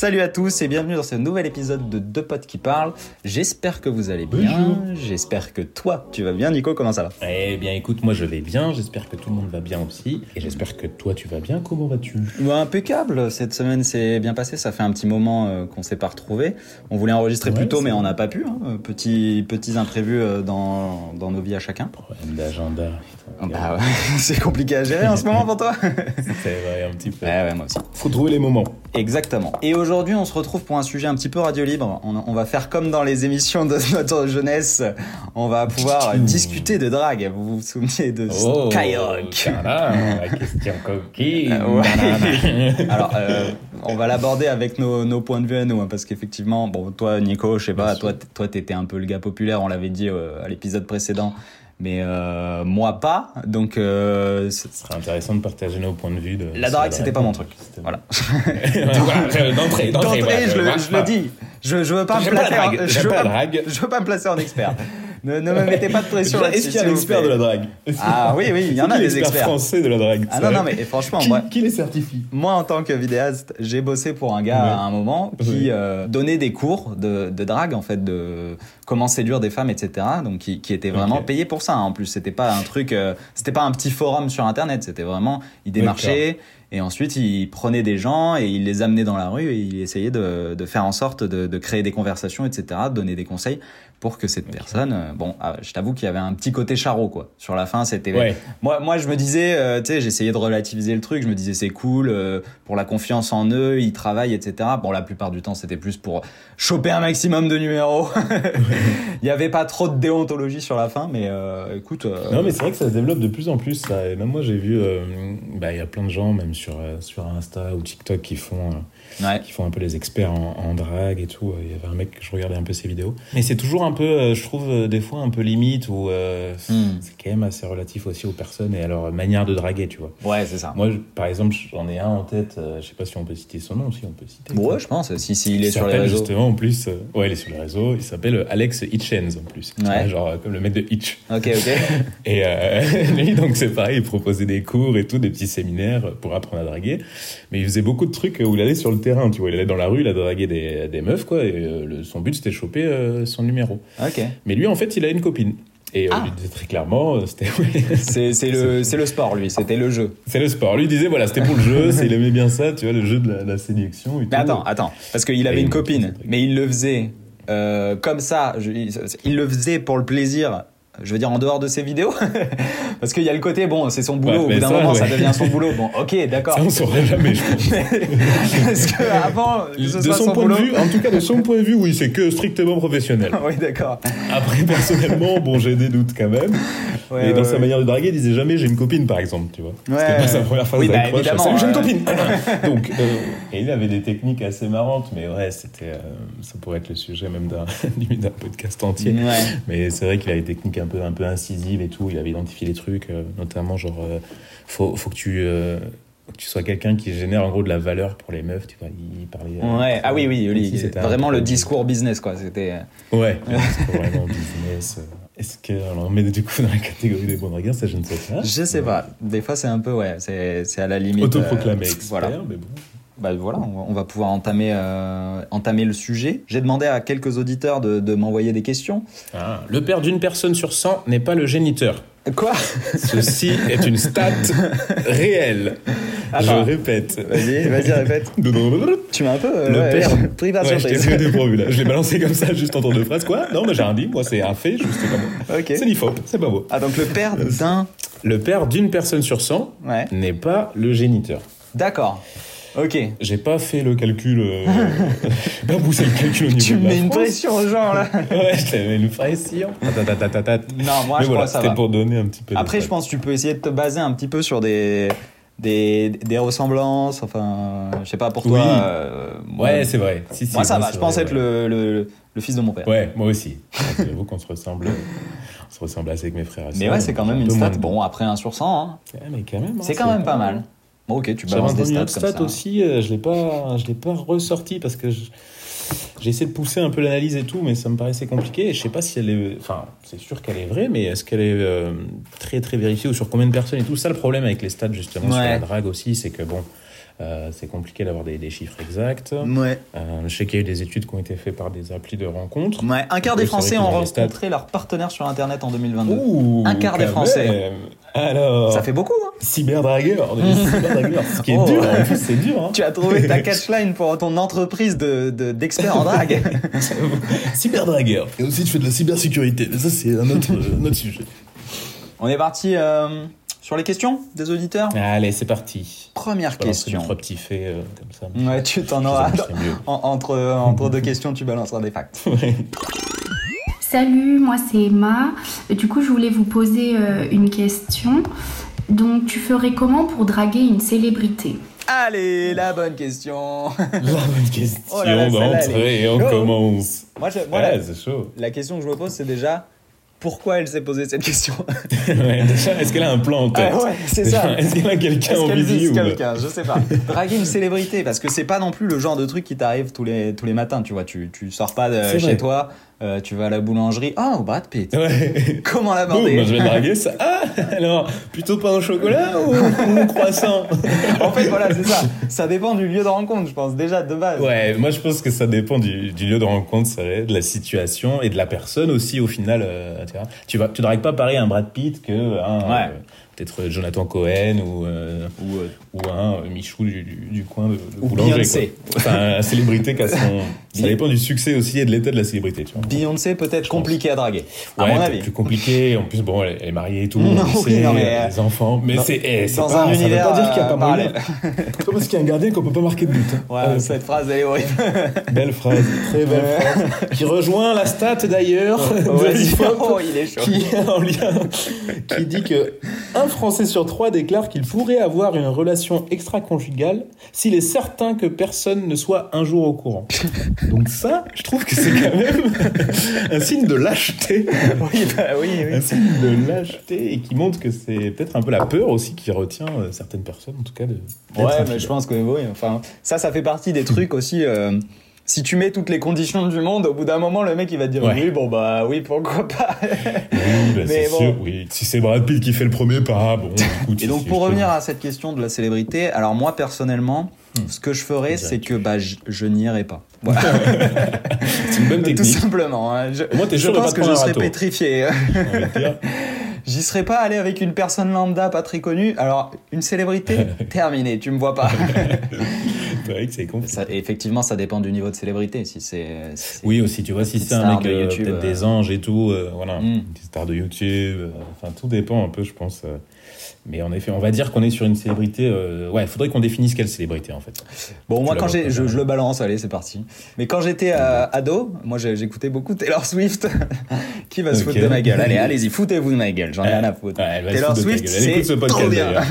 Salut à tous et bienvenue dans ce nouvel épisode de Deux potes qui parlent. J'espère que vous allez bien. J'espère que toi, tu vas bien. Nico, comment ça va? Eh bien, écoute, moi je vais bien. J'espère que tout le monde va bien aussi. Et j'espère que toi, tu vas bien. Comment vas-tu? Bah, Impeccable. Cette semaine s'est bien passée. Ça fait un petit moment euh, qu'on s'est pas retrouvé. On voulait enregistrer plus tôt, mais on n'a pas pu. Hein. Petit, petits imprévus euh, dans, dans nos vies à chacun. Problème d'agenda. Bah, ouais. c'est compliqué à gérer en ce moment pour toi. C'est vrai, un petit peu. Ouais, ouais, moi aussi. Faut trouver les moments. Exactement. Et aujourd'hui, on se retrouve pour un sujet un petit peu radio libre. On, on va faire comme dans les émissions de notre jeunesse. On va pouvoir discuter de drague. Vous vous souvenez de Oh, Skyrock voilà, la question coquine. Euh, ouais. Alors, euh, on va l'aborder avec nos, nos points de vue à nous, hein, parce qu'effectivement, bon, toi, Nico, je sais pas, toi, toi, t'étais un peu le gars populaire, on l'avait dit euh, à l'épisode précédent, mais euh, moi pas. Donc, euh, c'est- Ce serait intéressant de partager nos points de vue. De, la drague, c'était pas mon truc. Voilà. d'entrée, d'entrée. Je, le, voilà. je le dis. Je, je veux pas me J'aime pas la placer. en- je veux pas la pas- drague. Je veux pas me placer en expert. ne, ne me mettez pas de pression là-dessus. Est-ce qu'il y a un expert de la drague Ah oui, oui, il y en a des experts. français de la drague Ah non, non, mais franchement, Qui, moi, qui les certifie Moi, en tant que vidéaste, j'ai bossé pour un gars Ouais. à un moment qui Oui. euh, donnait des cours de, de drague, en fait, de comment séduire des femmes, etc. Donc, qui, qui était vraiment payé pour ça. hein. En plus, c'était pas un truc, euh, c'était pas un petit forum sur Internet. C'était vraiment, il démarchait et ensuite il prenait des gens et il les amenait dans la rue et il essayait de, de faire en sorte de, de créer des conversations, etc. De donner des conseils pour que cette personne, euh, bon, ah, je t'avoue qu'il y avait un petit côté charreau, quoi. Sur la fin, c'était Ouais. moi, moi, je me disais, euh, tu sais, j'essayais de relativiser le truc. Je me disais, c'est cool euh, pour la confiance en eux, ils travaillent, etc. Bon, la plupart du temps, c'était plus pour choper un maximum de numéros. Il y avait pas trop de déontologie sur la fin, mais écoute. Non, mais c'est vrai que ça se développe de plus en plus. Ça. Et même moi, j'ai vu, bah, il y a plein de gens, même sur, sur Insta ou TikTok, qui font, ouais. qui font un peu les experts en, en drague et tout. Il y avait un mec que je regardais un peu ses vidéos. Mais c'est toujours un peu, euh, je trouve, euh, des fois un peu limite, ou euh, Hmm. c'est quand même assez relatif aussi aux personnes et à leur manière de draguer, tu vois. Ouais, c'est ça. Moi, je- par exemple, j'en ai un en tête, euh, je sais pas si on peut citer son nom, si on peut citer. Ouais, je pense. Si, si il est Il sur les réseaux. justement en plus, euh, ouais, il est sur les réseaux, il s'appelle Alex Hitchens en plus. Ouais. vois, genre comme le mec de Hitch. Ok, ok. Et lui, donc c'est pareil, il proposait des cours et tout, des petits séminaires pour apprendre à draguer. Mais il faisait beaucoup de trucs où il allait sur le terrain, tu vois. Il allait dans la rue, il a dragué des, des meufs, quoi. Et euh, le- son but, c'était de choper euh, son numéro. ok. Mais lui, en fait, il a une copine. Et euh, Ah. il disait très clairement, c'était C'est c'est le, le sport, lui. C'était le jeu. c'est le sport. Lui, disait, voilà, c'était pour le jeu, il aimait bien ça, tu vois, le jeu de la, la séduction et Mais tout. attends, attends. Parce qu'il avait Et une copine, mais il le faisait euh, comme ça. Je- il le faisait pour le plaisir. Je veux dire en dehors de ses vidéos, parce qu'il y a le côté bon, c'est son boulot. Ouais, Au bout mais d'un moment, ça devient son boulot. Bon, ok, d'accord. Ça, on saurait jamais, je pense. parce que avant, que ce de soit son, son point boulot. de vue, en tout cas, de son point de vue, oui, c'est que strictement professionnel. oui, d'accord. Après, personnellement, bon, j'ai des doutes quand même. Ouais, et dans sa manière de draguer, il disait jamais j'ai une copine, par exemple, tu vois. C'était pas sa première phrase Oui, bah, évidemment, j'ai une copine Donc, euh, et il avait des techniques assez marrantes, mais ouais, c'était, euh, ça pourrait être le sujet même d'un, podcast entier. Ouais. Mais c'est vrai qu'il a des techniques un peu, un peu incisives et tout. Il avait identifié des trucs, euh, notamment genre, euh, faut, faut que tu, euh, que tu sois quelqu'un qui génère en gros de la valeur pour les meufs, tu vois. Il parlait. euh, Ouais. Ah oui, oui, oui. si c'était un Vraiment le discours business, quoi. C'était. Ouais, le discours vraiment business. Est-ce qu'on met du coup dans la catégorie des bons dragueurs Ça, je ne sais pas. Je sais pas. Des fois, c'est un peu, ouais, c'est c'est à la limite. Autoproclamé euh, expert, Voilà. mais bon. Bah voilà, on va, pouvoir entamer, euh, entamer le sujet. J'ai demandé à quelques auditeurs de, de m'envoyer des questions. Ah, le père d'une personne sur 100 n'est pas le géniteur. Quoi? Ceci est une stat réelle. Attends. Je répète. Vas-y, vas-y, répète. le Tu m'as un peu. euh, père. Pris par Ouais, surprise. pris là. Je l'ai balancé comme ça, juste en tour de phrase. Quoi? Non, mais j'ai rien dit. Moi, c'est un fait. Juste comme. Ok. C'est faux. C'est pas beau. Ah, donc le père d'un. Le père d'une personne sur 100 Ouais. n'est pas le géniteur. D'accord. Ok. J'ai pas fait le calcul. Euh... pas poussé le calcul au niveau Tu de la mets une France. pression aux gens là. Ouais, je t'avais une pression. Non, moi Mais je voilà, crois que ça c'était va. pour donner un petit peu. de Après, je pense que tu peux essayer de te baser un petit peu sur des. Des, des ressemblances, enfin, je sais pas pour toi. Oui. euh, moi- Ouais, c'est vrai. Si, si, moi ça va, c'est je pense vrai, être ouais. le, le, le fils de mon père. Ouais, moi aussi. J'avoue qu'on se ressemble. On se ressemble assez avec mes frères et Mais sœurs, ouais, c'est quand même une peu moins stat. de- Bon, après 1 sur 100, hein. Ouais, mais quand même. hein, c'est quand même pas mal. Bon, ok, tu balances des une stats autre comme stat ça. aussi, euh, je l'ai pas, je l'ai pas ressorti parce que je- j'ai essayé de pousser un peu l'analyse et tout, mais ça me paraissait compliqué. Et je sais pas si elle est, enfin, c'est sûr qu'elle est vraie, mais est-ce qu'elle est euh, très très vérifiée ou sur combien de personnes et tout? Ça le problème avec les stats justement sur Ouais. la drague aussi, c'est que bon, Euh, c'est compliqué d'avoir des, des chiffres exacts. Ouais. Euh, je sais qu'il y a eu des études qui ont été faites par des applis de rencontres. Ouais, un quart des Français ont rencontré leur partenaire sur Internet en 2022. Ouh, Un quart des Français. même. Alors, Ça fait beaucoup, hein cyberdragueur, des cyberdragueurs. Ce qui est Oh. dur, en plus, c'est dur. Hein. Tu as trouvé ta catchline pour ton entreprise de de- d'experts en drague. cyberdragueur. Et aussi, tu fais de la cybersécurité. Mais ça, c'est un autre, un autre sujet. On est parti euh, sur les questions des auditeurs? Allez, c'est parti. Première question. Trois petits faits euh, comme ça. Ouais, tu t'en auras. En- entre, entre deux questions, tu balanceras des facts. Salut, moi c'est Emma. Du coup, je voulais vous poser euh, une question. Donc, tu ferais comment pour draguer une célébrité? Allez, la bonne question. La bonne question Oh là là, d'entrée et on commence. Moi, je- moi, Ouais, la, c'est chaud. la question que je me pose, c'est déjà pourquoi elle s'est posée cette question? Ouais, déjà, est-ce qu'elle a un plan en tête? Ah ouais, c'est ça. Est-ce qu'elle a quelqu'un Est-ce en qu'elle vise ou quelqu'un? Je sais pas. Draguer une célébrité, parce que c'est pas non plus le genre de truc qui t'arrive tous les, tous les matins, tu vois. Tu, tu sors pas de C'est chez vrai. toi, euh, tu vas à la boulangerie. Oh, Brad Pitt. Ouais. Comment l'aborder moi, je vais draguer ça. Ah, alors, plutôt pain au chocolat ou, ou croissant En fait, voilà, c'est ça. Ça dépend du lieu de rencontre, je pense, déjà de base. Ouais, moi je pense que ça dépend du, du lieu de rencontre, vrai, de la situation et de la personne aussi au final. euh, tu, vois. tu vas, tu dragues pas pareil un Brad Pitt que un, Ouais. euh, peut-être Jonathan Cohen ou Ou, euh, un euh, Michou du, du, du coin de, de Ou boulanger. Beyoncé. Enfin, la célébrité qui a son. Ça dépend du succès aussi et de l'état de la célébrité, tu vois. Beyoncé peut-être compliqué à draguer, à Ouais, mon avis. plus compliqué. En plus, bon, elle est mariée et tout. Non, on oui, non, mais, a des enfants. Mais c'est eh, Dans pas- un ça veut univers pas dire qu'il y a euh, pas moyen. C'est pas parce qu'il y a un gardien qu'on peut pas marquer de but. hein. Ouais, Euh, cette phrase elle est horrible. Belle phrase, très belle phrase. Qui rejoint la stat d'ailleurs l'IFOP, oh, il est chaud. qui est en lien, qui dit que un Français sur trois déclare qu'il pourrait avoir une relation extra-conjugale s'il est certain que personne ne soit un jour au courant. Donc ça, je trouve que c'est quand même un signe de lâcheté, Oui, bah oui, oui. un signe de lâcheté et qui montre que c'est peut-être un peu la peur aussi qui retient euh, certaines personnes, en tout cas de. Ouais, mais je pense que oui. Enfin, ça, ça fait partie des trucs aussi. euh, si tu mets toutes les conditions du monde, au bout d'un moment, le mec il va te dire Ouais. oui, bon bah oui, pourquoi pas? Oui, bah, c'est bon. sûr, oui. Si c'est Brad Pitt qui fait le premier pas, bon, écoute. Et donc pour revenir à cette question de la célébrité, alors moi personnellement, ce que je ferais, c'est que bah je, je n'irais pas. Voilà, C'est une bonne tout technique. simplement. hein. Je, Au moins, t'es je pense que je serais râteau. pétrifié. J'y serais pas allé avec une personne lambda pas très connue. Alors une célébrité, terminé, tu me vois pas. Vrai que c'est effectivement, ça dépend du niveau de célébrité. Si c'est si Oui, aussi, tu vois, si c'est un mec, de euh, YouTube, peut-être euh. des anges et tout, euh, voilà, Mm. une star de YouTube, euh, enfin, tout dépend un peu, je pense. euh. Mais en effet, on va dire qu'on est sur une célébrité. euh, ouais, il faudrait qu'on définisse quelle célébrité, en fait. Bon, moi, quand j'ai, je, le balance, allez, c'est parti. Mais quand j'étais euh, ado, moi, j'écoutais beaucoup Taylor Swift. Qui va se foutre de ma gueule Allez, allez-y, foutez-vous de ma gueule, j'en ai rien à foutre. Taylor Swift, ce c'est podcast, trop bien.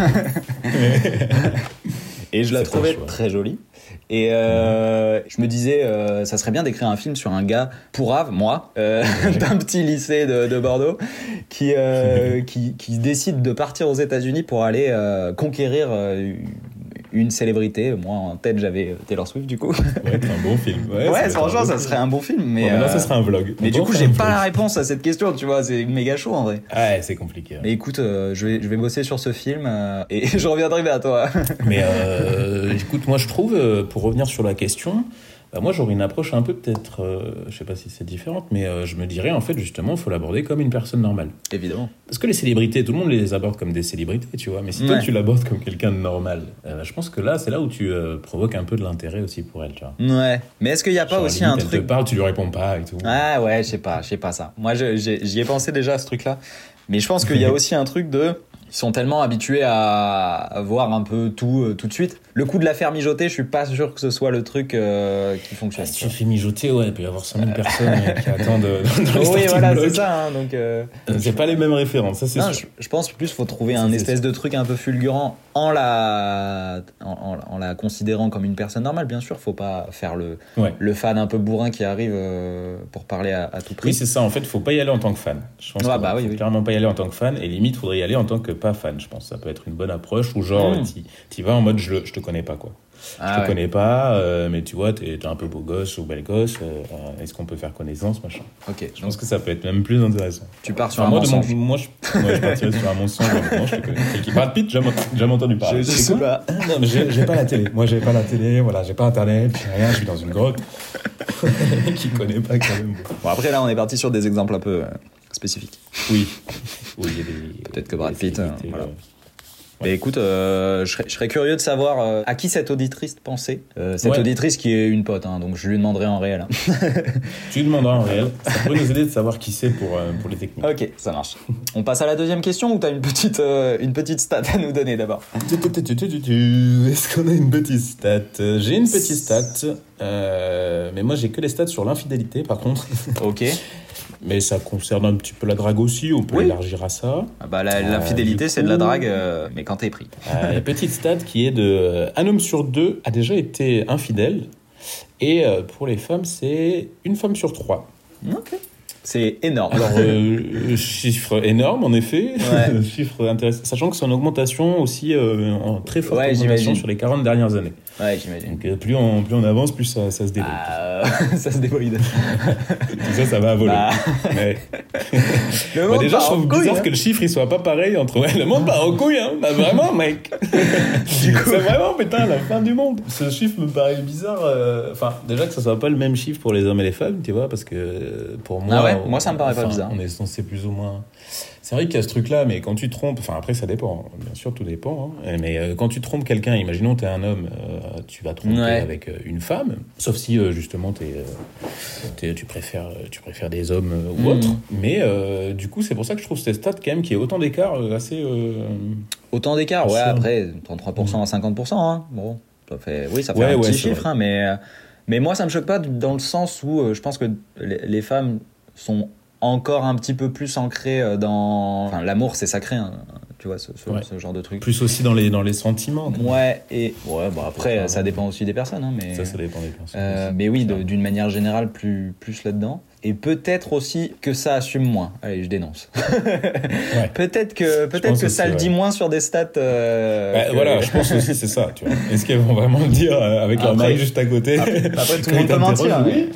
Et je la trouvais très jolie. Et euh, je me disais, euh, ça serait bien d'écrire un film sur un gars pourrave, moi, euh, d'un petit lycée de, de Bordeaux, qui, qui, qui décide de partir aux États-Unis pour aller conquérir une célébrité. Moi, en tête, j'avais Taylor Swift, du coup. Ouais, c'est un bon film. Ouais, Ouais, ça franchement, ça film. serait un bon film. Mais, Bon, maintenant, euh, ça serait un vlog. mais du coup, j'ai pas la réponse à cette question, tu vois, c'est méga chaud en vrai. Ouais, c'est compliqué. ouais. Mais écoute, euh, je, vais, je vais bosser sur ce film euh, et je reviendrai vers toi. Mais euh, écoute, moi je trouve, euh, pour revenir sur la question, bah, moi j'aurais une approche un peu peut-être, euh, je sais pas si c'est différente, mais euh, je me dirais en fait justement, il faut l'aborder comme une personne normale. Évidemment. Parce que les célébrités, tout le monde les aborde comme des célébrités, tu vois. Mais si toi tu l'abordes comme quelqu'un de normal, euh, je pense que là, c'est là où tu euh, provoques un peu de l'intérêt aussi pour elle, tu vois. Ouais. Mais est-ce qu'il n'y a pas Genre, aussi limite, un elle truc te parle, tu lui réponds pas et tout. Ah ouais, je sais pas, je sais pas ça. Moi, j'y ai pensé déjà à ce truc-là. Mais je pense qu'il y a aussi un truc de. Ils sont tellement habitués à, à voir un peu tout euh, tout de suite. Le coup de la faire mijoter, je suis pas sûr que ce soit le truc euh, qui fonctionne. Si tu fais mijoter, ouais, il peut y avoir 100 000 personnes euh, qui attendent euh, dans les oui, voilà, c'est ça. hein, donc, euh, Euh, C'est pas les mêmes références, ça c'est non, sûr. je, je pense plus faut trouver un espèce de truc un peu fulgurant en la en, la considérant comme une personne normale. Bien sûr, faut pas faire le Ouais. le fan un peu bourrin qui arrive euh, pour parler à, à tout prix. Oui, c'est ça. En fait, faut pas y aller en tant que fan. Je pense Ouais, qu'il bah oui, faut oui. clairement pas y aller en tant que fan. Et limite, faudrait y aller en tant que pas fan. Je pense ça peut être une bonne approche ou genre, Mm. t'y- t'y vas en mode je, le- je te connais pas quoi. Ah je ouais. te connais pas, euh, mais tu vois, t'es un peu beau gosse ou belle gosse. euh, Est-ce qu'on peut faire connaissance, machin? Ok. Je pense que ça peut être même plus intéressant. Tu pars sur Enfin, un moi, mon- mensonge. moi, je, je partirais sur un mensonge. Moi, je te connais. C'est qui Brad Pitt, j'ai jamais entendu parler. Je- je sais pas. Non, mais j'ai pas la télé. Moi, j'ai pas la télé, voilà, j'ai pas internet, j'ai rien, je vis dans une grotte. qui connaît pas quand même. Bon, après, là, on est parti sur des exemples un peu euh, spécifiques. Oui. Peut-être que Brad Pitt, voilà. Mais écoute, euh, je, serais, je serais curieux de savoir euh, à qui cette auditrice pensait. Euh, cette Ouais. auditrice qui est une pote, hein, donc je lui demanderai en réel. hein. Tu demanderas en réel. Ça pourrait nous aider de savoir qui c'est pour, euh, pour les techniques. ok, ça marche. On passe à la deuxième question ou t'as une petite, euh, une petite stat à nous donner d'abord? Est-ce qu'on a une petite stat? J'ai une petite stat, euh, mais moi j'ai que les stats sur l'infidélité par contre. Ok. Mais ça concerne un petit peu la drague aussi, on peut Oui. élargir à ça. Ah bah, la- Euh, L'infidélité, c'est de la drague, euh, mais quand t'es pris. Euh, petite stat qui est de un homme sur deux a déjà été infidèle, et pour les femmes c'est une femme sur trois. Ok. C'est énorme. Alors, chiffre énorme en effet, Ouais. chiffre intéressant, sachant que c'est en augmentation aussi, en très forte Ouais, augmentation sur les 40 dernières années. Ouais, j'imagine. Donc euh, plus on, plus on avance, plus ça, ça se développe. Ah, ça se débride. Tout ça, ça va à voler. Bah, Mais- le Bah, déjà, je trouve couille, bizarre hein. que le chiffre il soit pas pareil entre ouais, le monde part en couille, hein. Bah, vraiment, mec. c'est vraiment putain la fin du monde. Ce chiffre me paraît bizarre. euh, Enfin, déjà que ça soit pas le même chiffre pour les hommes et les femmes, tu vois, parce que euh, pour moi, Ah ouais on- Moi, ça me paraît pas bizarre. On est censé plus ou moins. C'est vrai qu'il y a ce truc-là, mais quand tu trompes, enfin après ça dépend, bien sûr tout dépend, hein. mais euh, quand tu trompes quelqu'un, imaginons t'es un homme, euh, tu vas tromper Ouais. avec euh, une femme, sauf si euh, justement t'es, euh, t'es- tu préfères, euh, tu préfères des hommes euh, ou Mhm. autres, mais euh, du coup c'est pour ça que je trouve cette stat quand même qui est autant d'écart euh, assez. euh, Autant d'écart, ouais, après, 33% à 50%, hein. Bon, ça fait, oui, ça fait Ouais, un ouais, petit chiffre, hein, mais, euh, mais moi, ça me choque pas dans le sens où euh, je pense que les femmes sont encore un petit peu plus ancrées euh, dans. Enfin, l'amour, c'est sacré, hein, tu vois, ce, ce- Ouais. ce genre de truc. plus aussi dans les dans les sentiments. Ouais, et ouais, bon, après, Enfin, ça dépend aussi des personnes, hein, mais. Ça, ça dépend des personnes. Euh, mais oui, d'une manière générale, plus, plus là-dedans. Et peut-être aussi que ça assume moins. Allez, je dénonce. peut-être que, peut-être pense que aussi, ça le ouais. dit moins sur des stats. euh, Bah, que- Voilà, je pense aussi c'est ça. Est-ce qu'elles vont vraiment le dire euh, avec leur Après- mari juste à côté? Après, après, tout le monde peut mentir. mais-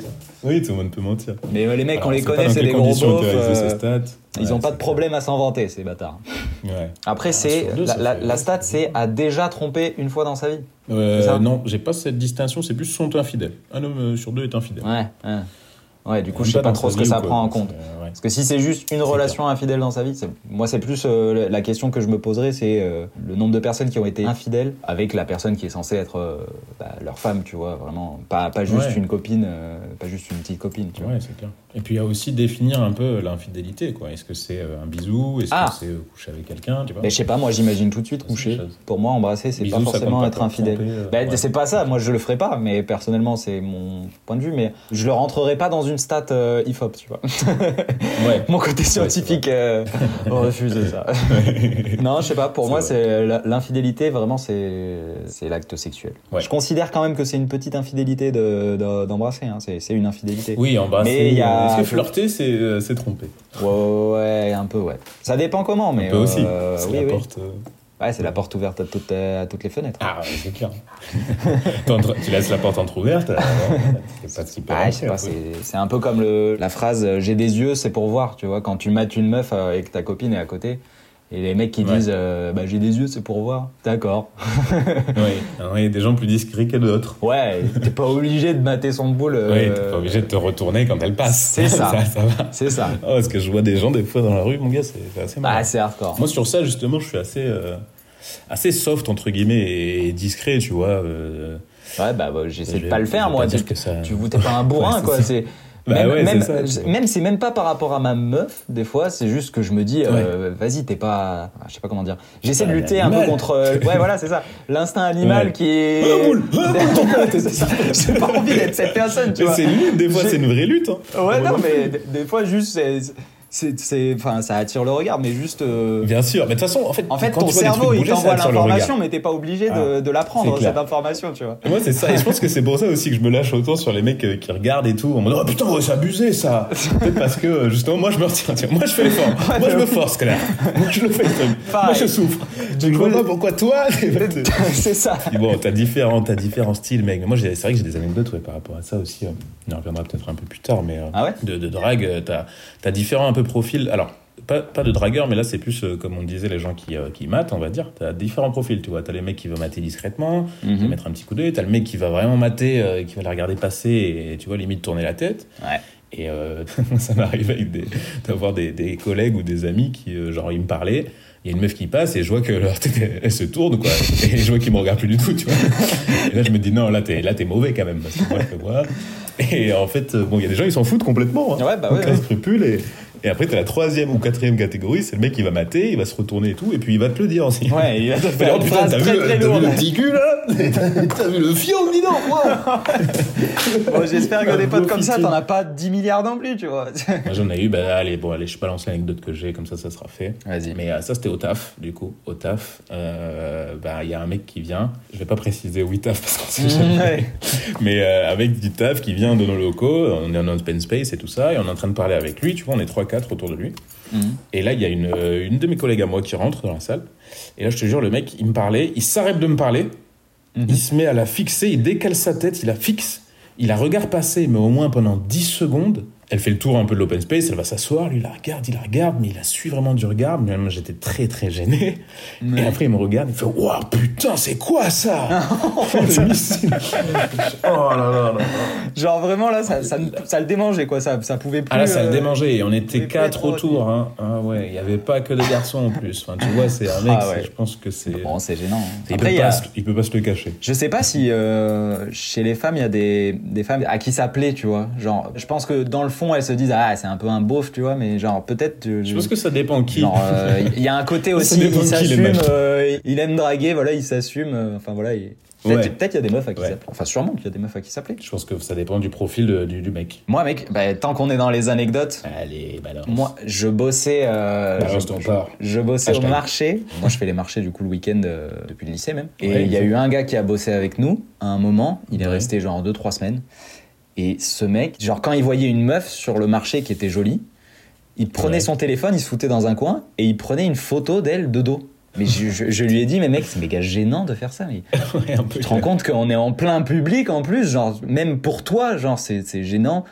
Oui, tout le monde peut mentir. Mais euh, les mecs, Alors, on les connaît, c'est des gros conditions beaufs. euh. Ils Ouais, ont pas de problème à s'inventer, ces bâtards. Ouais. Après, Ah, c'est la, stat, c'est a déjà trompé une fois dans sa vie. Euh, non, j'ai pas cette distinction, c'est plus sont infidèles. Un homme euh, sur deux est infidèle. Ouais. Ouais, ouais du coup, je sais pas trop ce que ça prend en compte. Parce que si c'est juste une relation infidèle dans sa vie, moi c'est plus euh, la question que je me poserais, c'est euh, le nombre de personnes qui ont été infidèles avec la personne qui est censée être euh, bah, leur femme, tu vois, vraiment pas, pas juste Ouais. une copine, pas juste une petite copine, tu vois. Ouais, c'est clair. Et puis il y a aussi définir un peu l'infidélité, quoi. Est-ce que c'est un bisou? Est-ce Ah. que c'est coucher avec quelqu'un, Mais je sais pas, moi j'imagine tout de suite coucher. Pour moi, embrasser, c'est pas forcément pas être infidèle. Bah, ouais. C'est pas ça, moi je le ferai pas, mais personnellement c'est mon point de vue, mais je le rentrerai pas dans une stat IFOP, tu vois. Ouais. Mon côté scientifique euh, refuse ça. non, je sais pas, pour moi c'est l'infidélité, vraiment c'est c'est l'acte sexuel. Ouais. Je considère quand même que c'est une petite infidélité de- de- d'embrasser, hein. c'est une infidélité. Oui, embrasser. Mais a- Est-ce que flirter, c'est euh, tromper? Ouais, un peu, ouais. Ça dépend comment, mais. On peut aussi. euh, oui, la oui. Euh, Ouais, c'est la porte ouverte à toutes, à toutes les fenêtres. Ah, ouais, c'est clair. Tu laisses la porte entrouverte, euh, c'est pas ce qui peut Ah, c'est un peu comme le, la phrase euh, j'ai des yeux, c'est pour voir, tu vois, quand tu mates une meuf euh, et que ta copine est à côté, et les mecs qui Ouais. disent euh, bah, j'ai des yeux, c'est pour voir. D'accord. Oui, Alors, il y a des gens plus discrets que d'autres. Ouais, t'es pas obligé de mater son boule. euh, Oui, t'es pas obligé de te retourner quand elle passe. C'est ça. ça, va. C'est ça. Oh, parce que je vois des gens des fois dans la rue, mon gars, c'est assez marrant. Bah, c'est hardcore. Moi, sur ça, justement, je suis assez, euh, assez soft, entre guillemets, et discret, tu vois. euh, Ouais, bah, bah, j'essaie je de pas le faire, moi. pas dire Tu, que ça- tu t'es pas un bourrin, Ouais, quoi. ça. C'est. Bah même, ouais, même, c'est ça, même c'est même pas par rapport à ma meuf, des fois, c'est juste que je me dis, euh, vas-y, t'es pas. ah, Je sais pas comment dire. J'essaie de lutter un peu contre. euh, ouais, voilà, c'est ça. L'instinct animal Ouais. qui est. C'est. J'ai pas envie d'être cette personne, tu Mais vois. c'est une lutte, des fois, c'est une vraie lutte. hein. Ouais, non, mais des fois, juste, c'est- enfin, ça attire le regard, mais juste. euh, Bien sûr, mais de toute façon, en fait, En fait, quand ton cerveau, il t'envoie l'information, mais t'es pas obligé de, Ah, de l'apprendre, c'est clair. cette information, tu vois. Moi, c'est ça. Et je pense que c'est pour ça aussi que je me lâche autant sur les mecs euh, qui regardent et tout. En mode, oh putain, ouais, c'est abusé ça. Peut-être parce que, euh, justement, moi, je me retiens. Tiens, moi, je fais l'effort. Moi, je me force, clair. Moi, je le fais. Moi, je souffre. Je vois pas pourquoi toi. c'est ça. Bon, t'as différents, t'as différents styles, mec. Mais moi, c'est vrai que j'ai des anecdotes ouais, par rapport à ça aussi. euh. On reviendra peut-être un peu plus tard, mais euh, Ah ouais? de, de drague, t'as as différents un peu profils. Alors, pas, pas de dragueur, mais là, c'est plus, euh, comme on disait, les gens qui, euh, qui matent, on va dire. T'as différents profils, tu vois. T'as les mecs qui veulent mater discrètement, qui Mhm. vont mettre un petit coup d'œil. T'as le mec qui va vraiment mater, euh, qui va la regarder passer et, tu vois, limite tourner la tête. Ouais. Et ça m'arrive des, d'avoir des, des collègues ou des amis qui, genre, ils me parlaient. Il y a une meuf qui passe et je vois que leur tête, elle, se tourne, quoi. Et je vois qu'ils me regardent plus du tout, tu vois. Et là, je me dis, non, là, t'es, mauvais quand même, parce que moi, je fais moi. Et en fait, bon, il y a des gens, ils s'en foutent complètement. Hein. Ouais, bah ouais, Aucun ouais. scrupule. Et, et après, t'as la troisième ou quatrième catégorie, c'est le mec qui va mater, il va se retourner et tout, et puis il va te le dire aussi. Ouais, il va te faire dire, une oh, putain, phrase t'as très vu, très vu le petit cul, là T'as vu le fion, dis donc, wow. Bon, J'espère que des potes comme ça, t'en as pas 10 milliards non plus, tu vois. Moi, j'en ai eu, bah, allez, bon, allez, je balance l'anecdote que j'ai, comme ça, ça sera fait. Vas-y. Mais euh, ça, c'était au taf, du coup. Au taf, euh, bah, il y a un mec qui vient. Je vais pas préciser où il taf parce qu'on sait jamais. Ouais. Mais euh, avec du taf qui vient de nos locaux, on est en open space et tout ça, et on est en train de parler avec lui, tu vois, on est 3-4 autour de lui. Mhm. Et là, il y a une, euh, une de mes collègues à moi qui rentre dans la salle. Et là, je te jure, le mec, il me parlait, il s'arrête de me parler, Mhm. il se met à la fixer, il décale sa tête, il la fixe, il la regarde passer, mais au moins pendant 10 secondes. Elle fait le tour un peu de l'open space, elle va s'asseoir, lui il la regarde, il la regarde, mais il la suit vraiment du regard. Mais moi j'étais très très gêné. Ouais. Et après il me regarde, il fait Waouh putain, c'est quoi ça? Le missile. Oh là là là là. Genre vraiment là, ça, ça, ça le démangeait quoi, ça, ça pouvait plus. Ah là, ça le euh, démangeait. Et on était quatre autour. Hein. Ah ouais, il n'y avait pas que des garçons en plus. Enfin, tu vois, c'est un mec, Ah ouais. je pense que c'est. Bon, c'est gênant. hein. il, Après, peut il y a- pas, se- il peut pas se le cacher. Je sais pas si euh, chez les femmes, il y a des, des femmes à qui ça plaît, tu vois. Genre, je pense que dans le fond, elles se disent, ah, c'est un peu un beauf, tu vois, mais genre, peut-être. Je pense que ça dépend qui. Euh, il y a un côté aussi, il s'assume, euh, il aime draguer, voilà, il s'assume, euh, enfin voilà. il- Peut-être Ouais. peut-être il y a des meufs à qui Ouais. Enfin, sûrement qu'il y a des meufs à qui plaît. Je pense que ça dépend du profil de- du, du mec. Moi, mec, bah, tant qu'on est dans les anecdotes, Allez, balance. moi, je bossais, euh, Balance je, ton je- je bossais au marché. Moi, je fais les marchés du coup le week-end euh, depuis le lycée même. Et il Ouais, y a eu un gars qui a bossé avec nous à un moment. Il est resté genre 2-3 semaines. Et ce mec, genre quand il voyait une meuf sur le marché qui était jolie, il prenait Ouais. son téléphone, il se foutait dans un coin et il prenait une photo d'elle de dos. Mais je, je- je lui ai dit, mais mec, c'est méga gênant de faire ça. Mais Ouais, tu te rends compte qu'on est en plein public en plus, genre même pour toi, genre c'est gênant.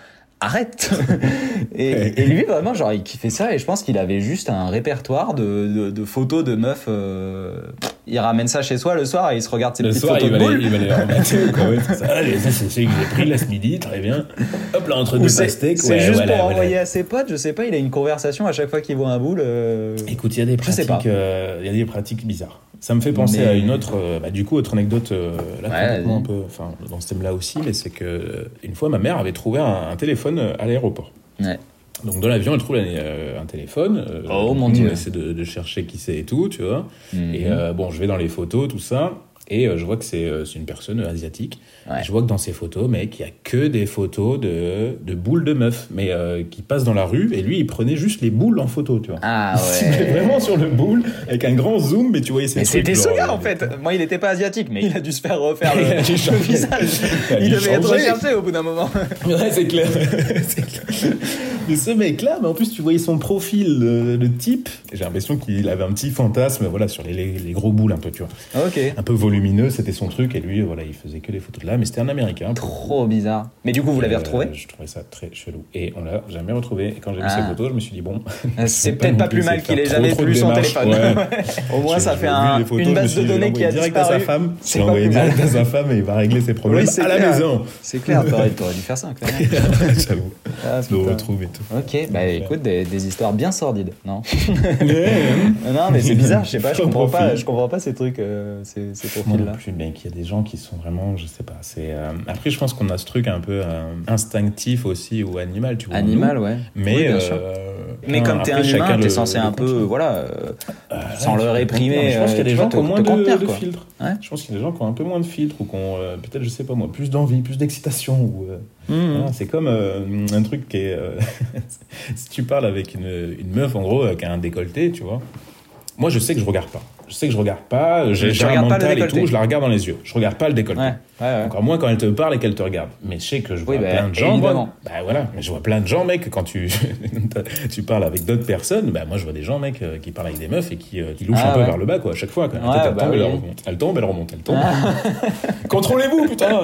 Arrête et, lui vraiment genre il kiffait ça et je pense qu'il avait juste un répertoire de, de, de photos de meufs. euh, il ramène ça chez soi le soir et il se regarde ses Le petites soir, photos il de va, les, boules. il va les remettre. Allez, ça, c'est celui que j'ai pris là ce midi, très bien. Hop là, entre Ou deux c'est pastèques. c'est ouais, juste voilà, pour voilà. envoyer à ses potes, je sais pas, il a une conversation à chaque fois qu'il voit un boule. euh, Écoute, il y a des pratiques, euh, il y a des pratiques bizarres. Ça me fait penser Mais- à une autre, euh, bah, du coup, autre anecdote euh, là Ouais, complètement vas-y. un peu, enfin, dans ce thème-là aussi, mais c'est que euh, une fois, ma mère avait trouvé un, un téléphone à l'aéroport. Ouais. Donc dans l'avion, elle trouve un, téléphone. Oh, mon Dieu. On essaie de, de chercher qui c'est et tout, tu vois. Mhm. Et bon, je vais dans les photos, tout ça. Et euh, je vois que c'est euh, une personne euh, asiatique. Ouais. Je vois que dans ces photos, mec, il y a que des photos de, de boules de meufs, mais euh, qui passent dans la rue. Et lui, il prenait juste les boules en photo, tu vois. Ah Il ciblait ouais. vraiment sur le boule avec un grand zoom, mais tu voyais ces Mais c'était ce gars en fait. Moi, il était pas asiatique, mais il a dû se faire refaire le, Il le visage. Il Il devait être recherché au bout d'un moment. Ouais, c'est clair. Clair. Mais ce mec-là, mais en plus, tu voyais son profil, le, le type. J'ai l'impression qu'il avait un petit fantasme, voilà, sur les, les, les gros boules un peu, tu vois. Ok. Un peu volumineux, c'était son truc, et lui, voilà, il faisait que des photos de là, mais c'était un américain. Trop bizarre. Mais du coup, vous l'avez Euh, retrouvé? Je trouvais ça très chelou. Et on l'a jamais retrouvé. Et quand j'ai vu Ah. ces photos, je me suis dit, bon. C'est faut peut-être pas plus mal qu'il ait jamais plus son téléphone. Ouais. Au moins, ça fait un- photos, une base de données qui a direct disparu. à sa femme. C'est envoyé direct à sa femme et il va régler ses problèmes Oui, c'est à la maison. C'est clair, t'aurais dû faire ça. J'avoue. Ah, le retrouve et tout. Ok, bah écoute, des, histoires bien sordides, non. Non, mais c'est bizarre, je sais pas, je comprends pas, ces trucs, euh, ces, ces Moi non profils-là. plus, mec. Il y a des gens qui sont vraiment, je sais pas. C'est euh, après, je pense qu'on a ce truc un peu euh, instinctif aussi ou animal, tu vois. Animal, nous. ouais. Mais Oui, bien sûr. euh, Mais comme t'es un humain, chacun t'es censé le un peu, voilà, euh, sans le Non, réprimer. mais je pense qu'il y a des gens qui ont moins de, filtres. Je pense qu'il y a des gens qui ont un peu moins de filtres ou qui ont peut-être, je sais pas moi, plus d'envie, plus d'excitation. Ou, Mmh. c'est comme euh, un truc qui est. euh, si tu parles avec une, une meuf, en gros, euh, qui a un décolleté, tu vois. Moi, je sais que je regarde pas. Je sais que je regarde pas. J'ai Tu j'ai un mental et tout. Je la regarde dans les yeux. Je regarde pas le décolleté. Ouais, ouais, ouais. Encore moins quand elle te parle et qu'elle te regarde. Mais je sais que je vois Oui, bah, plein de gens. Moi, bah voilà, mais je vois plein de gens, mec, quand tu, tu parles avec d'autres personnes, bah moi je vois des gens, mec, euh, qui parlent avec des meufs et qui, euh, qui louchent Ah, un peu vers le bas, quoi, à chaque fois. Ouais, tête, elle, bah tombe, oui. elle remonte. elle tombe, elle remonte, elle tombe. contrôlez-vous, putain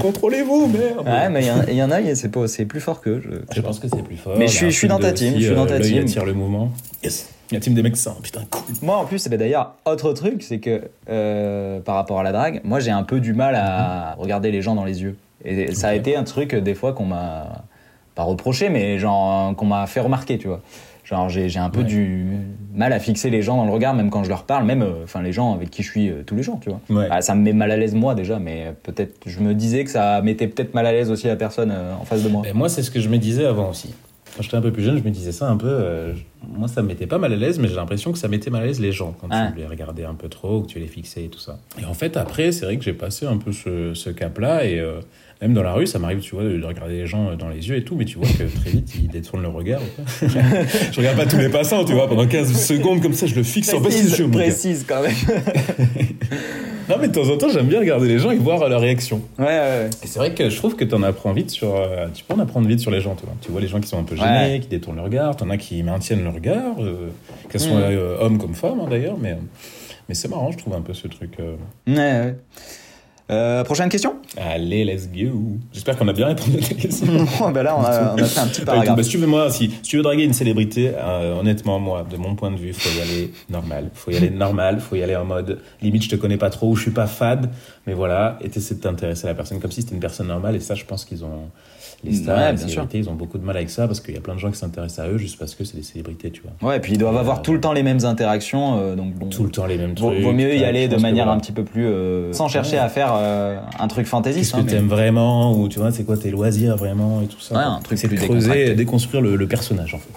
Contrôlez-vous, merde Ouais, mais il y en- a, c'est plus fort qu'eux. je- Je pense que c'est plus fort. Mais je suis- dans ta team, je suis dans euh, ta team. attire le mouvement. Yes La team des mecs sains, putain, cool. Moi, en plus, c'est d'ailleurs autre truc, c'est que euh, par rapport à la drague, moi, j'ai un peu du mal à regarder les gens dans les yeux. Et ça a été un truc, euh, des fois, qu'on m'a pas reproché, mais genre qu'on m'a fait remarquer, tu vois. Genre, j'ai un peu Ouais. du mal à fixer les gens dans le regard, même quand je leur parle, même euh, enfin les gens avec qui je suis euh, tous les jours, tu vois. Ouais. Ah, ça me met mal à l'aise moi déjà, mais peut-être, je me disais que ça mettait peut-être mal à l'aise aussi la personne euh, en face de moi. Et moi, c'est ce que je me disais avant aussi. Quand j'étais un peu plus jeune, je me disais ça un peu. euh, moi, ça me mettait pas mal à l'aise, mais j'ai l'impression que ça mettait mal à l'aise les gens quand Ah. tu les regardais un peu trop, ou que tu les fixais et tout ça. Et en fait, après, c'est vrai que j'ai passé un peu ce, ce cap-là, et euh, même dans la rue, ça m'arrive, tu vois, de, de regarder les gens dans les yeux et tout, mais tu vois que très vite, ils détournent le regard. je regarde pas tous les passants, tu vois, pendant 15 secondes comme ça, je le fixe en face des Précise, quand même. Non, mais de temps en temps, j'aime bien regarder les gens et voir leur réaction. ouais, ouais, ouais. Et c'est vrai que je trouve que t'en apprends vite sur. euh, tu peux en apprendre vite sur les gens, tu vois. Tu vois les gens qui sont un peu gênés, Ouais. qui détournent le regard, t'en as qui maintiennent le regard, euh, qu'elles soient euh, hommes comme femmes hein, d'ailleurs, mais, mais c'est marrant, je trouve un peu ce truc. euh. Ouais, ouais. Euh, prochaine question? Allez, let's go. J'espère qu'on a bien répondu à ta question. Oh, ben là, on a, on a fait un petit paragraphe. Bah, si tu veux, moi, si, si tu veux draguer une célébrité, euh, honnêtement, moi, de mon point de vue, faut y aller normal. Faut y aller normal, faut y aller en mode limite, je te connais pas trop ou je suis pas fade, mais voilà, et t'essaies de t'intéresser à la personne comme si c'était une personne normale, et ça, je pense qu'ils ont. Les stars, Ouais, les bien sûr. célébrités, ils ont beaucoup de mal avec ça parce qu'il y a plein de gens qui s'intéressent à eux juste parce que c'est des célébrités, tu vois. Ouais, et puis ils doivent avoir tout le temps les mêmes interactions, euh, donc bon. Tout le temps les mêmes trucs. vaut mieux y tac, aller de manière voilà. un petit peu plus. euh, sans chercher Ouais. à faire euh, un truc fantaisiste. Qu'est-ce que hein, mais- t'aimes vraiment ou tu vois c'est quoi tes loisirs vraiment et tout ça Ouais, un truc c'est de plus creuser déconstruire le, le personnage en fait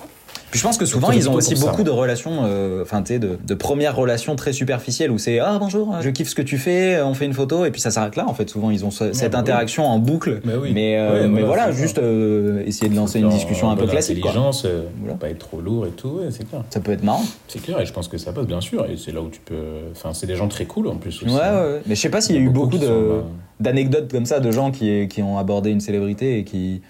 Puis je pense que souvent ils ont aussi ça, beaucoup de relations, euh, enfin tu sais, de, de premières relations très superficielles où c'est ah bonjour, je kiffe ce que tu fais, on fait une photo et puis ça s'arrête là en fait. Souvent ils ont ce- cette bah interaction en boucle, Mais oui. mais, euh, Ouais, mais voilà, juste euh, essayer de lancer une discussion un peu classique. Quoi. intelligence euh, Voilà. pas être trop lourd et tout c'est clair Ça peut être marrant. c'est clair et je pense que ça passe bien sûr et c'est là où tu peux enfin c'est des gens très cool en plus aussi, Ouais, ouais. Mais je sais pas s'il y a eu beaucoup bah, d'anecdotes comme ça de gens qui, qui ont abordé une célébrité et qui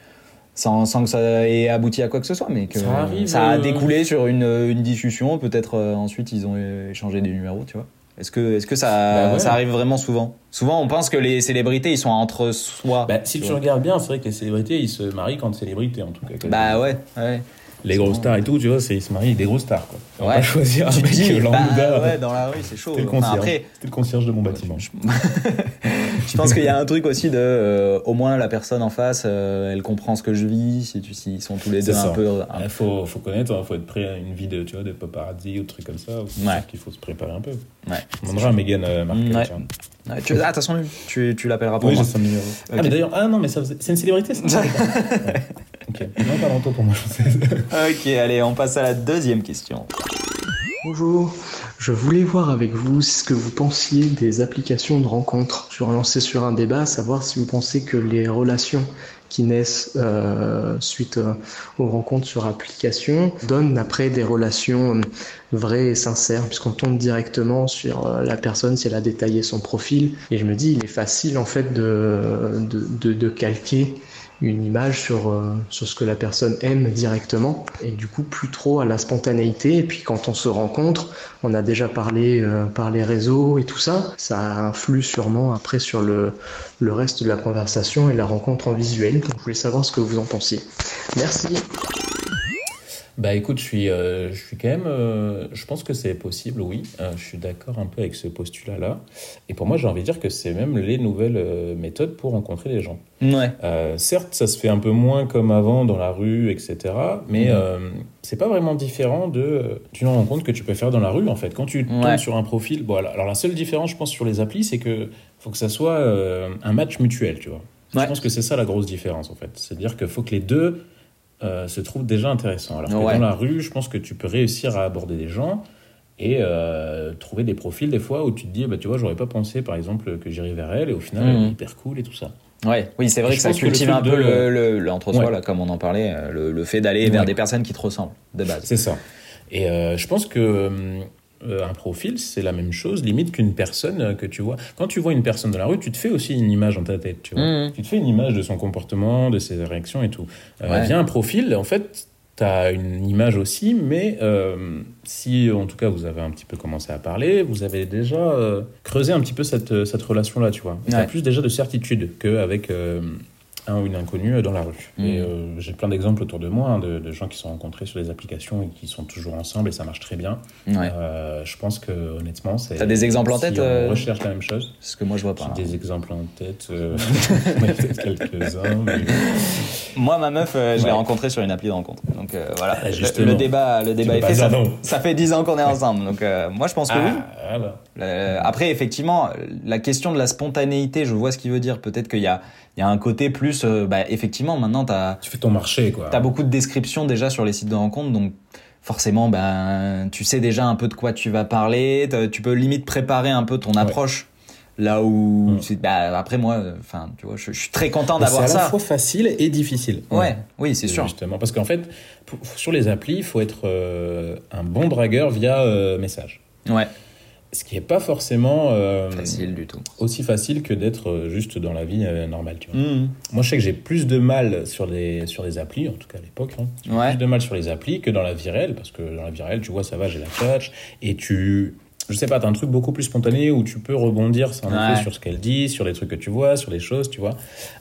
sans, sans que ça ait abouti à quoi que ce soit mais que Ça arrive, ça a euh, découlé sur une, une discussion. Peut-être euh, ensuite ils ont échangé des numéros tu vois. Est-ce que est-ce que ça Bah ouais. ça arrive vraiment souvent? Souvent on pense que les célébrités ils sont entre soi bah, si tu tu regardes bien c'est vrai que les célébrités ils se marient quand célébrités en tout cas bah ouais ouais les grosses stars et tout tu vois c'est ils se marient avec des grosses stars quoi on va Ouais. pas choisir un mec dis lambda bah ouais dans la rue c'est chaud C'était le Enfin, après le concierge de mon bâtiment. Je, je pense qu'il y a un truc aussi de euh, au moins la personne en face euh, elle comprend ce que je vis si tu s'ils sont tous les deux un peu Il faut, faut connaître, il faut être prêt à une vie de, tu vois, de paparazzi ou de trucs comme ça. Ouais. qu'il faut se préparer un peu. ouais On demandera à Meghan euh, Markle. Ouais. tiens. Ouais, tu, ah, de toute façon, tu, tu l'appelleras pour Oui, moi. j'ai son numéro. Ok. Ah, mais d'ailleurs, ah non, mais faisait- c'est une célébrité, ça Ouais. Ok. Non, pas longtemps pour moi, je sais. Ok, allez, on passe à la deuxième question. Bonjour, je voulais voir avec vous ce que vous pensiez des applications de rencontres. Je vais relancer sur un débat, savoir si vous pensez que les relations qui naissent euh, suite euh, aux rencontres sur application donnent après des relations euh, vraies et sincères, puisqu'on tombe directement sur euh, la personne si elle a détaillé son profil. Et je me dis, il est facile en fait de, de, de, de calquer une image sur, euh, sur ce que la personne aime directement. Et du coup plus trop à la spontanéité. Et puis quand on se rencontre on a déjà parlé euh, par les réseaux et tout ça ça influe sûrement après sur le, le reste de la conversation et la rencontre en visuel. Donc je voulais savoir ce que vous en pensiez. Merci Bah écoute, je suis, euh, je suis quand même. euh, je pense que c'est possible, oui. Euh, je suis d'accord un peu avec ce postulat-là. Et pour moi, j'ai envie de dire que c'est même les nouvelles méthodes pour rencontrer les gens. Ouais. Certes, ça se fait un peu moins comme avant dans la rue, etc. Mais Mhm. c'est pas vraiment différent de d'une rencontre que tu peux faire dans la rue, en fait. Quand tu tombes Ouais. sur un profil, bon, alors alors la seule différence, je pense, sur les applis, c'est que faut que ça soit un match mutuel, tu vois. Ouais. Je pense que c'est ça la grosse différence, en fait. C'est-à-dire qu'il faut que les deux euh, se trouve déjà intéressant. Alors que Ouais. dans la rue, je pense que tu peux réussir à aborder des gens et euh, trouver des profils des fois où tu te dis, bah, tu vois, j'aurais pas pensé par exemple que j'irais vers elle et au final, elle Mhm. est hyper cool et tout ça. Ouais, oui, c'est vrai que ça que cultive un peu de- le, le- Ouais. comme on en parlait, euh, le, le fait d'aller vers des personnes qui te ressemblent, de base. C'est ça. Et euh, je pense que euh, un profil, c'est la même chose, limite qu'une personne euh, que tu vois. Quand tu vois une personne dans la rue, tu te fais aussi une image dans ta tête, tu vois. Mhm. Tu te fais une image de son comportement, de ses réactions et tout. Euh, Ouais. Via un profil, en fait, tu as une image aussi, mais euh, si, en tout cas, vous avez un petit peu commencé à parler, vous avez déjà euh, creusé un petit peu cette, cette relation-là, tu vois. Tu as Ouais. plus déjà de certitude qu'avec euh, un ou une inconnue dans la rue. Et euh, j'ai plein d'exemples autour de moi hein, de, de gens qui sont rencontrés sur des applications et qui sont toujours ensemble et ça marche très bien. Ouais. Euh, je pense que honnêtement, c'est. T'as des exemples en si tête, on euh, recherche la même chose. C'est ce que moi je vois pas. J'ai des exemples en tête. euh, quelques-uns. mais- Moi, ma meuf, euh, je l'ai Ouais. rencontrée sur une appli de rencontre. Donc euh, voilà, Ah, le, débat, le débat est fait. Ça, ça fait 10 ans qu'on est ensemble. Donc euh, moi, je pense que oui. Ah, voilà. Euh, après, effectivement, la question de la spontanéité, je vois ce qu'il veut dire. Peut-être qu'il y a, il y a un côté plus. euh, bah, effectivement, maintenant, tu as, Tu fais ton marché, quoi. beaucoup de descriptions déjà sur les sites de rencontres. Donc forcément, ben, tu sais déjà un peu de quoi tu vas parler. Tu peux limite préparer un peu ton approche. Là où. Mm. c'est- Bah, après, moi, enfin, tu vois, je, je suis très content Mais C'est d'avoir à la ça. fois facile et difficile. Ouais, oui, c'est sûr. Justement, parce qu'en fait, pour- sur les applis, il faut être euh, un bon dragueur via euh, message. Ouais, Ce qui n'est pas forcément euh, facile du tout. aussi facile que d'être euh, juste dans la vie euh, normale. Tu vois. Mm. Moi, je sais que j'ai plus de mal sur les, sur les applis, en tout cas à l'époque. hein. J'ai Ouais. plus de mal sur les applis que dans la vie réelle, parce que dans la vie réelle, tu vois, ça va, j'ai la touch, et tu. Je sais pas, t'as un truc beaucoup plus spontané où tu peux rebondir sans Ouais. effet sur ce qu'elle dit, sur les trucs que tu vois, sur les choses, tu vois.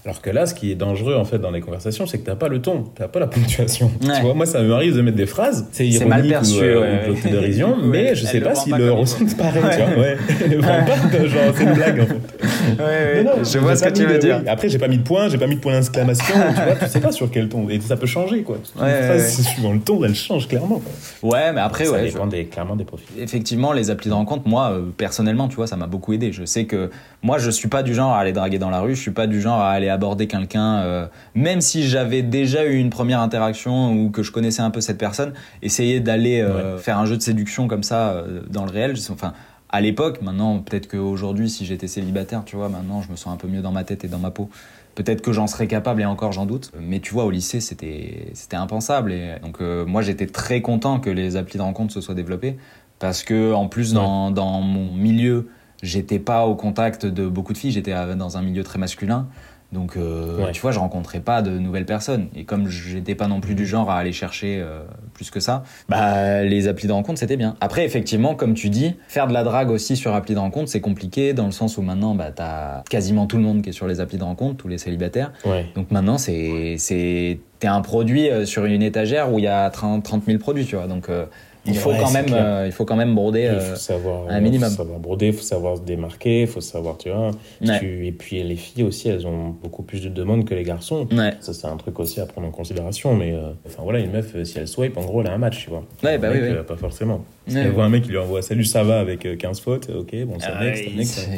Alors que là, ce qui est dangereux en fait dans les conversations, c'est que t'as pas le ton, t'as pas la ponctuation. Ouais. Tu vois, moi, ça m'arrive de mettre des phrases, c'est ironique perçu, ou, euh, ouais, ou dérision, mais je sais pas s'ils le ressentent pareil, tu vois. Ouais. Ils le pas genre, c'est une blague en fait. Ouais, Non, non, je vois ce que tu veux dire. oui. Après, j'ai pas mis de point, j'ai pas mis de point d'exclamation. tu vois, tu sais pas sur quel ton. Et ça peut changer, quoi. Une suivant le ton, elle change clairement. Ouais, mais après, ça ouais. je- dépend clairement des profils. Effectivement, les applis de rencontre, moi, euh, personnellement, tu vois, ça m'a beaucoup aidé. Je sais que moi, je suis pas du genre à aller draguer dans la rue, je suis pas du genre à aller aborder quelqu'un, euh, même si j'avais déjà eu une première interaction ou que je connaissais un peu cette personne, essayer d'aller euh, faire un jeu de séduction comme ça dans le réel. Enfin, à l'époque, maintenant, peut-être qu'aujourd'hui, si j'étais célibataire, tu vois, maintenant, je me sens un peu mieux dans ma tête et dans ma peau. Peut-être que j'en serais capable et encore j'en doute. Mais tu vois, au lycée, c'était c'était impensable. Et donc euh, moi, j'étais très content que les applis de rencontre se soient développées parce que en plus dans, dans mon milieu, j'étais pas au contact de beaucoup de filles. J'étais dans un milieu très masculin. Donc euh, Ouais. tu vois, je rencontrais pas de nouvelles personnes. Et comme j'étais pas non plus du genre à aller chercher euh, plus que ça, bah les applis de rencontre c'était bien. Après effectivement, comme tu dis, faire de la drague aussi sur appli de rencontre c'est compliqué dans le sens où maintenant bah t'as quasiment tout le monde qui est sur les applis de rencontre, tous les célibataires. Ouais. Donc maintenant, c'est, c'est, t'es un produit euh, sur une étagère où il y a 30, 30 000 produits, tu vois. Donc euh, il faut Ouais, quand même, euh, il faut quand même broder. Il euh, faut savoir, un minimum. faut savoir broder, il faut savoir se démarquer, il faut savoir, tu vois. Ouais. Tu- et puis les filles aussi, elles ont beaucoup plus de demandes que les garçons. Ouais. Ça, c'est un truc aussi à prendre en considération. Mais euh, enfin voilà, une meuf, si elle swipe, en gros, elle a un match, tu vois. Ouais, bah Un oui, mec, oui. euh, pas forcément. Si Ouais, ouais. voit un mec qui lui envoie Salut, ça va avec euh, 15 fautes, ok, bon, c'est Ah next.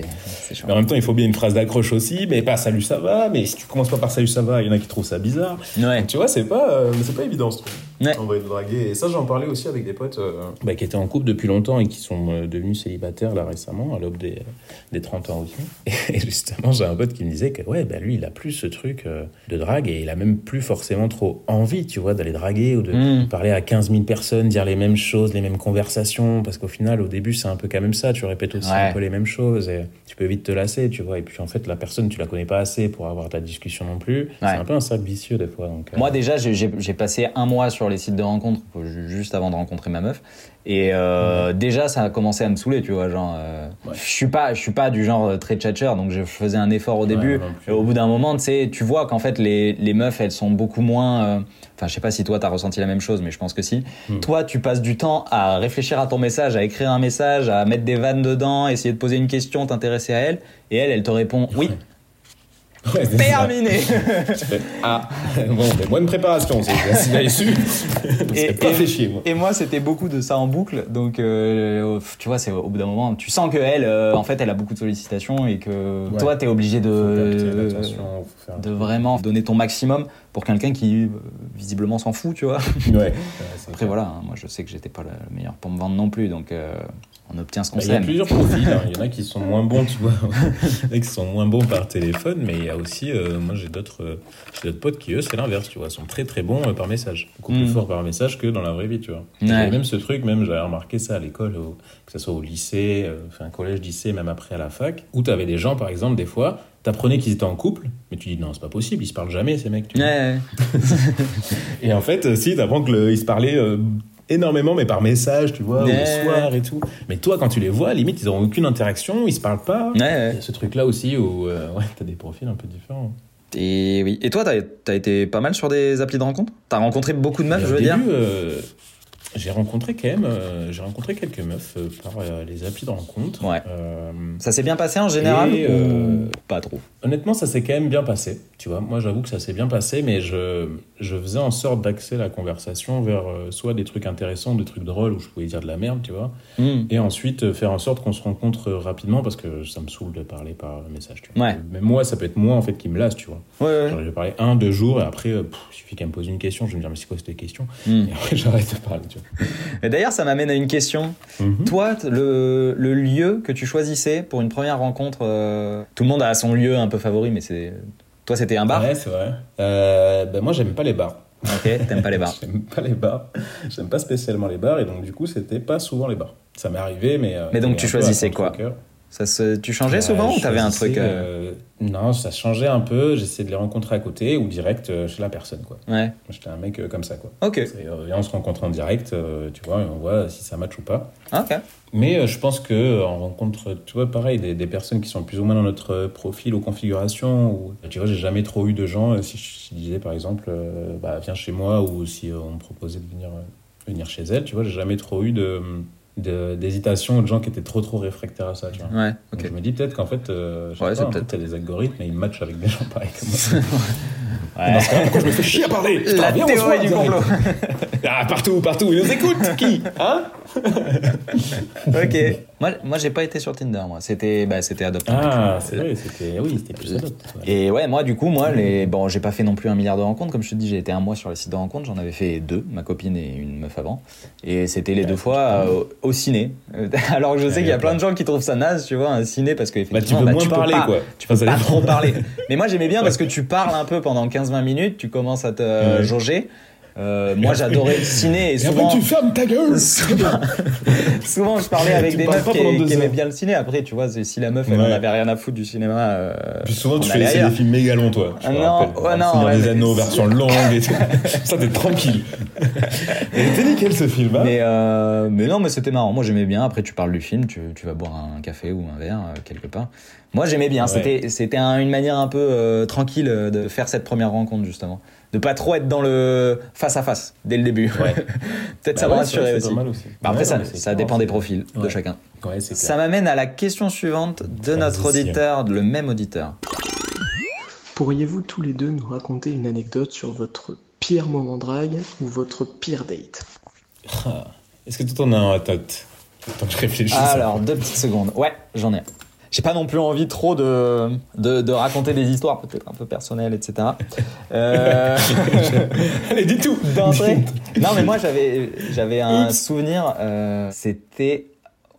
Mais en même temps, il faut bien une phrase d'accroche aussi, mais pas salut ça va, mais si tu commences pas par salut ça va, il y en a qui trouvent ça bizarre. Ouais. Donc, tu vois, c'est pas, euh, c'est pas évident ce truc. Ouais. En vrai de draguer. Et ça, j'en parlais aussi avec des potes euh, bah, qui étaient en couple depuis longtemps et qui sont euh, devenus célibataires là récemment, à l'aube des, des 30 ans aussi. Et justement, j'ai un pote qui me disait que ouais, bah, lui, il a plus ce truc euh, de drague et il a même plus forcément trop envie, tu vois, d'aller draguer ou de Mm. parler à 15 000 personnes, dire les mêmes choses, les mêmes conversations, parce qu'au final, au début, c'est un peu quand même ça, tu répètes aussi Ouais. un peu les mêmes choses et tu peux vite te lasser, tu vois. Et puis en fait, la personne, tu la connais pas assez pour avoir de la discussion non plus. C'est un peu un cercle vicieux des fois. Donc, euh, Moi déjà, j'ai, passé un mois sur les sites de rencontres ju- juste avant de rencontrer ma meuf. Et euh, déjà, ça a commencé à me saouler, tu vois. Genre, euh, Ouais. je suis pas, je suis pas du genre très tchatcheur, donc je faisais un effort au début. et au bout d'un moment, tu sais, tu vois qu'en fait les, les meufs, elles sont beaucoup moins. euh, Enfin, je sais pas si toi t'as ressenti la même chose, mais je pense que si. Hmm. Toi, tu passes du temps à réfléchir à ton message, à écrire un message, à mettre des vannes dedans, essayer de poser une question, t'intéresser à elle, et elle, elle te répond oui. Ouais. Terminé. Ah, bon, mais moins de préparation, c'est je Et- pas et- fait chier, moi. Et moi, c'était beaucoup de ça en boucle. Donc, euh, tu vois, c'est au bout d'un moment, tu sens que elle, euh, en fait, elle a beaucoup de sollicitations et que Ouais. toi, t'es obligé Faut capter de faire vraiment donner ton maximum pour quelqu'un qui euh, visiblement s'en fout, tu vois. Ouais. Après voilà, hein, moi je sais que j'étais pas le meilleur pour me vendre non plus, donc euh, on obtient ce qu'on Bah, Il y a plusieurs profils. hein. Il y en a qui sont moins bons, tu vois. Il y en a qui sont moins bons par téléphone, mais il y a aussi, euh, moi j'ai d'autres, euh, d'autres potes qui eux c'est l'inverse, tu vois, sont très très bons euh, par message, beaucoup plus Mm. forts par message que dans la vraie vie, tu vois. Ouais. J'avais même ce truc, même j'avais remarqué ça à l'école, au- que ce soit au lycée, euh, enfin collège, lycée, même après à la fac, où tu avais des gens, par exemple, des fois, t'apprenais qu'ils étaient en couple, mais tu dis non, c'est pas possible, ils se parlent jamais ces mecs. Tu vois. Ouais, Et en fait, si, t'apprends qu'ils se parlaient énormément, mais par message, tu vois, ou Ouais. le soir et tout. Mais toi, quand tu les vois, limite, ils n'auront aucune interaction, ils se parlent pas. ouais, ouais. Il y a ce truc-là aussi où euh, ouais, t'as des profils un peu différents. Et oui. Et toi, t'as as été pas mal sur des applis de rencontre T'as rencontré beaucoup de meufs, je veux dire? euh, j'ai rencontré quand même, euh, j'ai rencontré quelques meufs euh, par euh, les applis de rencontre. Ouais. Ça s'est bien passé en général Et, ou pas trop? Honnêtement, ça s'est quand même bien passé. Tu vois, moi, j'avoue que ça s'est bien passé, mais je, je faisais en sorte d'axer la conversation vers soit des trucs intéressants, des trucs drôles où je pouvais dire de la merde, tu vois, Hmm. et ensuite faire en sorte qu'on se rencontre rapidement parce que ça me saoule de parler par message, tu vois. Ouais. Mais moi, ça peut être moi en fait qui me lasse, tu vois. Ouais. Genre, je vais parler un, deux jours et après, il suffit qu'elle me pose une question, je vais me dire, mais c'est quoi cette question? Hmm. Et après, j'arrête de parler, tu vois. Et d'ailleurs, ça m'amène à une question. Mhm. Toi, le, le lieu que tu choisissais pour une première rencontre, euh, tout le monde a son lieu un peu favori, mais c'est. Toi, c'était un bar? Ouais, c'est vrai. Euh, ben, moi, j'aime pas les bars. Ok, t'aimes pas les bars. J'aime pas les bars. J'aime pas spécialement les bars et donc du coup c'était pas souvent les bars. Ça m'est arrivé mais. euh, Mais donc, tu choisissais quoi? Ça se, tu changeais souvent Euh, ou t'avais un truc euh, euh, Non, ça changeait un peu. J'essayais de les rencontrer à côté ou direct euh, chez la personne quoi. Ouais. J'étais un mec comme ça quoi. Ok. Viens, on se rencontre en direct, tu vois, et on voit si ça match ou pas. Ok. Mais je pense que euh, on rencontre, tu vois, pareil, des, des personnes qui sont plus ou moins dans notre profil ou configuration. Ou, tu vois, j'ai jamais trop eu de gens, si je, disais par exemple, bah, viens chez moi, ou si on me proposait de venir, venir chez elle, tu vois, j'ai jamais trop eu de, de- d'hésitation ou de gens qui étaient trop trop réfractaires à ça, tu vois. Ouais. Donc Ok. je me dis peut-être qu'en fait, euh, Ouais, pas, c'est en peut-être- fait, t'as des algorithmes et ils matchent avec des gens pareils comme moi. Ouais. Pourquoi je me fais chier à parler Putain, La viens, théorie du complot. Ah, partout, partout, ils nous écoutent Qui Hein ok. Moi, moi j'ai pas été sur Tinder, moi. C'était bah, c'était Adopt. Ah, c'est vrai, c'était oui, c'était plus ouais. Et ouais, moi, du coup, moi, les... bon, j'ai pas fait non plus un milliard de rencontres. Comme je te dis, j'ai été un mois sur les sites de rencontres. J'en avais fait deux, ma copine et une meuf avant. Et c'était les deux fois euh, au ciné. Euh, Alors que je sais qu'il y a plein de gens qui trouvent ça naze, tu vois, un ciné, parce que Bah, tu peux bah, moins parler, pas- quoi. Tu peux pas trop parler. Mais moi, j'aimais bien parce que tu parles un peu pendant 15-20 minutes, tu commences à te jauger. Euh, moi, j'adorais le ciné et Et souvent. après, tu fermes ta gueule souvent, souvent, je parlais avec Tu des meufs qui, qui aimaient bien le ciné. Après, tu vois, si la meuf elle Ouais. avait rien à foutre du cinéma, euh, Puis souvent, tu fais des films méga longs, toi. Ah non, ouais, Le non, ouais, des Anneaux, version longue et tout. Ça, t'es tranquille. Il était nickel, ce film, hein Mais, euh, mais non, mais c'était marrant. Moi, j'aimais bien. Après, tu parles du film, tu, tu vas boire un café ou un verre euh, quelque part. Moi, j'aimais bien. C'était, c'était un- une manière un peu euh, tranquille de faire cette première rencontre, justement. De pas trop être dans le face à face dès le début. Ouais. Peut-être Bah ça ouais, rassurait c'est aussi. Bah, après, Ouais, ça, ça dépend des profils de chacun. Ça m'amène à la question suivante de notre auditeur, le même auditeur. Pourriez-vous tous les deux nous raconter une anecdote sur votre pire moment drague ou votre pire date? Ah. Est-ce que tout en a un à tête? Attends que je réfléchisse. Alors, deux petites secondes. Ouais, j'en ai. J'ai pas non plus envie trop de, de, de raconter des histoires peut-être un peu personnelles, etc. Euh, Allez, dis tout d'entrée. Non, mais moi j'avais j'avais un souvenir. euh, c'était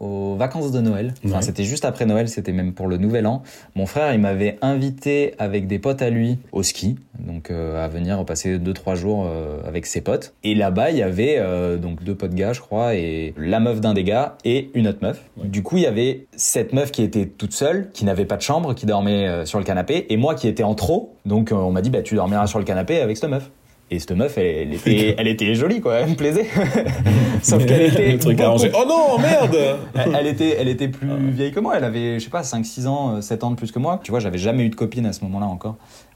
aux vacances de Noël. Enfin, Ouais. c'était juste après Noël. C'était même pour le Nouvel An. Mon frère, il m'avait invité avec des potes à lui au ski, donc euh, à venir passer deux trois jours euh, avec ses potes. Et là-bas, il y avait euh, donc deux potes gars, je crois, et la meuf d'un des gars et une autre meuf. Ouais. Du coup, il y avait cette meuf qui était toute seule, qui n'avait pas de chambre, qui dormait sur le canapé, et moi qui étais en trop. Donc, on m'a dit, bah, tu dormiras sur le canapé avec cette meuf. Et cette meuf, elle, elle était, elle était jolie, quoi. Elle me plaisait. Sauf qu'elle était. Le truc arrangé. Oh non, merde Elle, elle était, elle était plus vieille que moi. Elle avait, je sais pas, 5-6 ans, euh, 7 ans de plus que moi. Tu vois, j'avais jamais eu de copine à ce moment-là encore.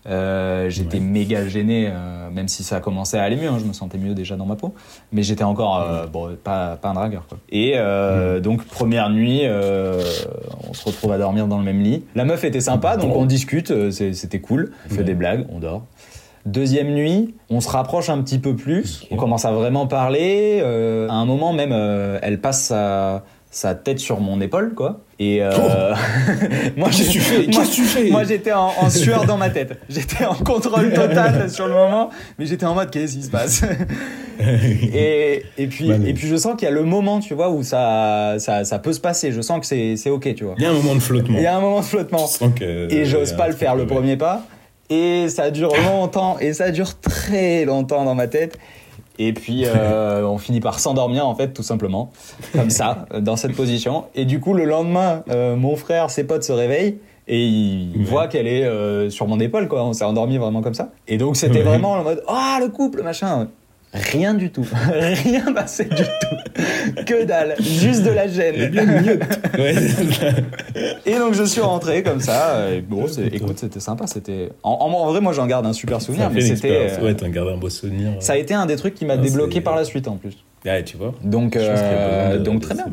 Euh, j'étais Ouais. méga gêné, euh, même si ça commençait à aller mieux. hein, je me sentais mieux déjà dans ma peau. Mais j'étais encore, euh, bon, pas, pas un dragueur, quoi. Et euh, donc, première nuit, euh, on se retrouve à dormir dans le même lit. La meuf était sympa, donc Bon. on discute, euh, c'était cool. On fait des blagues, on dort. Deuxième nuit, on se rapproche un petit peu plus. On commence à vraiment parler. euh, à un moment même, euh, elle passe sa, sa tête sur mon épaule, quoi. Et euh, moi, Qu'est-ce que tu fais moi- Qu'est-ce que tu moi, j'étais en, en sueur dans ma tête. J'étais en contrôle total sur le moment, mais j'étais en mode qu'est-ce qui se passe et, et puis et puis je sens qu'il y a le moment, tu vois, où ça ça, ça peut se passer. Je sens que c'est ok, tu vois. Il y a un moment de flottement. Il y a un moment de flottement. Je sens que- Et j'ose pas le faire le premier pas. Et ça dure longtemps, et ça dure très longtemps dans ma tête. Et puis euh, on finit par s'endormir en fait, tout simplement, comme ça, dans cette position. Et du coup, le lendemain, euh, mon frère, ses potes se réveillent. Et ils Ouais. voient qu'elle est euh, sur mon épaule, quoi. On s'est endormi vraiment comme ça. Et donc c'était Ouais. vraiment en mode Ah, le couple, machin. Rien du tout. Rien passé du tout. Que dalle. Juste de la gêne. bien, mieux. Ouais. Et donc je suis rentré comme ça. Et bon, écoute, c'était sympa. C'était en, vrai, moi j'en garde un super souvenir, mais c'était. euh, Ouais, t'en gardes un beau souvenir. ça a été un des trucs qui m'a Ah, débloqué par la suite en plus. Ouais, tu vois. Donc, euh, donc très bien.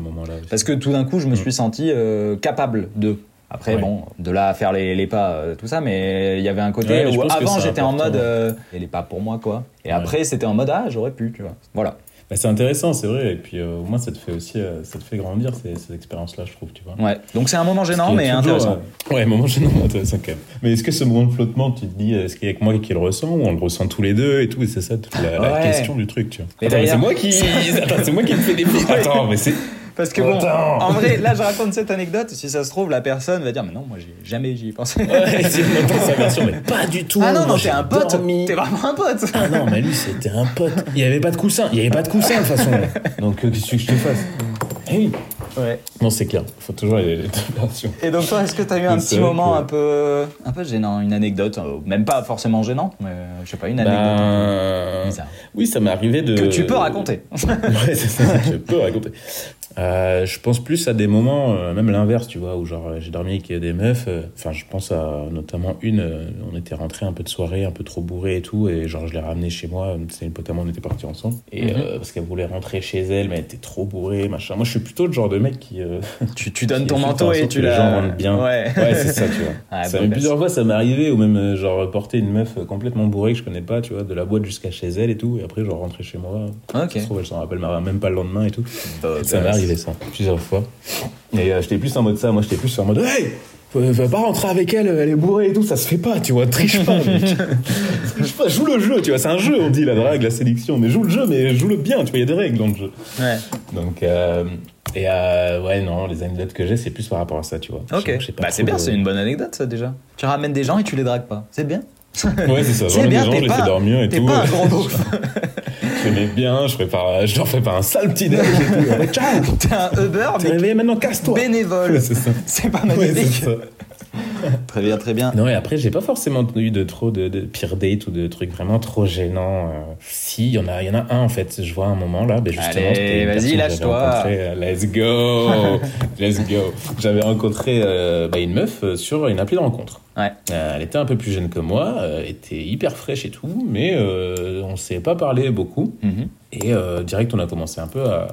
Parce que tout d'un coup, je me Mm. suis senti euh, capable de. Après, Ouais. bon, de là à faire les, les pas, euh, tout ça, mais il y avait un côté Ouais, où avant j'étais en mode, euh, et les pas pour moi quoi. Et Ouais. après c'était en mode, ah, j'aurais pu, tu vois. Voilà. Bah, c'est intéressant, c'est vrai. Et puis, euh, au moins, ça te fait aussi ça te fait grandir ces, ces expériences-là, je trouve, tu vois. Ouais. Donc c'est un moment gênant, mais toujours, intéressant. Ouais, moment gênant, mais intéressant quand même. Mais est-ce que ce moment de flottement, tu te dis, est-ce qu'il y a que moi qui le ressens ou on le ressent tous les deux et tout Et c'est ça toute la, question du truc, tu vois. Mais Attends, mais c'est moi qui, Attends, c'est moi qui me fais des Attends, mais c'est. Parce que bon, Attends. en vrai, là je raconte cette anecdote, si ça se trouve, la personne va dire, mais non, moi j'ai jamais j'y ai pensé. Ouais, sa version, mais pas du tout. Ah non, non, t'es un pote, dormi. t'es vraiment un pote. Ah non, mais lui, c'était un pote. Il n'y avait pas de coussin. Il n'y avait pas de coussin, de toute façon. Donc, euh, qu'est-ce que je te fasse Eh oui. Ouais. Non, c'est clair. Il faut toujours les, les deux versions. Et donc toi, est-ce que t'as eu un petit moment que- un peu, un peu gênant, une anecdote, euh, même pas forcément gênant, mais euh, je sais pas, une anecdote Ben, bizarre oui, ça m'est arrivé de. que tu peux raconter. Ouais, c'est ça, je peux raconter. Euh, je pense plus à des moments, euh, même l'inverse, tu vois, où genre j'ai dormi avec des meufs. euh, Enfin, je pense à notamment une. on était rentré un peu de soirée, un peu trop bourré et tout, et genre je l'ai ramenée chez moi. C'est une pote à moi, on était partis ensemble. Et Mhm. parce qu'elle voulait rentrer chez elle, mais elle était trop bourrée, machin. Moi, je suis plutôt le genre de mec qui. tu, tu donnes qui ton manteau et tu que les la. gens rentrent bien. Ouais. Ouais, c'est ça, tu vois. Ah, ça bon, plusieurs fois, ça m'est arrivé, ou même genre porter une meuf complètement bourrée que je connais pas, tu vois, de la boîte jusqu'à chez elle et tout, et après genre rentrer chez moi. Ok. Ça se trouve, elle s'en rappelle même pas le lendemain et tout. Bah, Ça bah, m'est arrivé ça, plusieurs fois. Et euh, j'étais plus en mode ça, moi j'étais plus en mode Hey Va pas rentrer avec elle, elle est bourrée et tout, ça se fait pas, tu vois, triche pas, mec. triche pas, joue le jeu, tu vois, c'est un jeu, on dit la drague, la sélection, mais joue le jeu, mais joue le bien, tu vois, il y a des règles dans le jeu. Ouais. Donc, euh, et euh, ouais, non, les anecdotes que j'ai, c'est plus par rapport à ça, tu vois. Ok. Je sais pas Bah c'est bien, de- c'est une bonne anecdote ça déjà. Tu ramènes des gens et tu les dragues pas. C'est bien. Ouais, c'est ça, bien, des gens, je les fais dormir et tout. pas un gros mets bien, je, prépare, je leur fais pas un sale petit déj ciao T'es un Uber T'es mais maintenant, casse-toi bénévole. Ouais, c'est pas Ouais, magnifique. ça. très bien, très bien. Non, et après, j'ai pas forcément eu de trop de, de pire date ou de trucs vraiment trop gênants. euh. Si, il y en a, y en a un en fait. Je vois un moment là, ben justement. Allez, vas-y, lâche-toi. euh, Let's go, let's go. J'avais rencontré euh, bah, une meuf sur une appli de rencontre. Ouais. Elle était un peu plus jeune que moi, était hyper fraîche et tout, mais on s'est pas parlé beaucoup. Mhm. Et direct, on a commencé un peu à,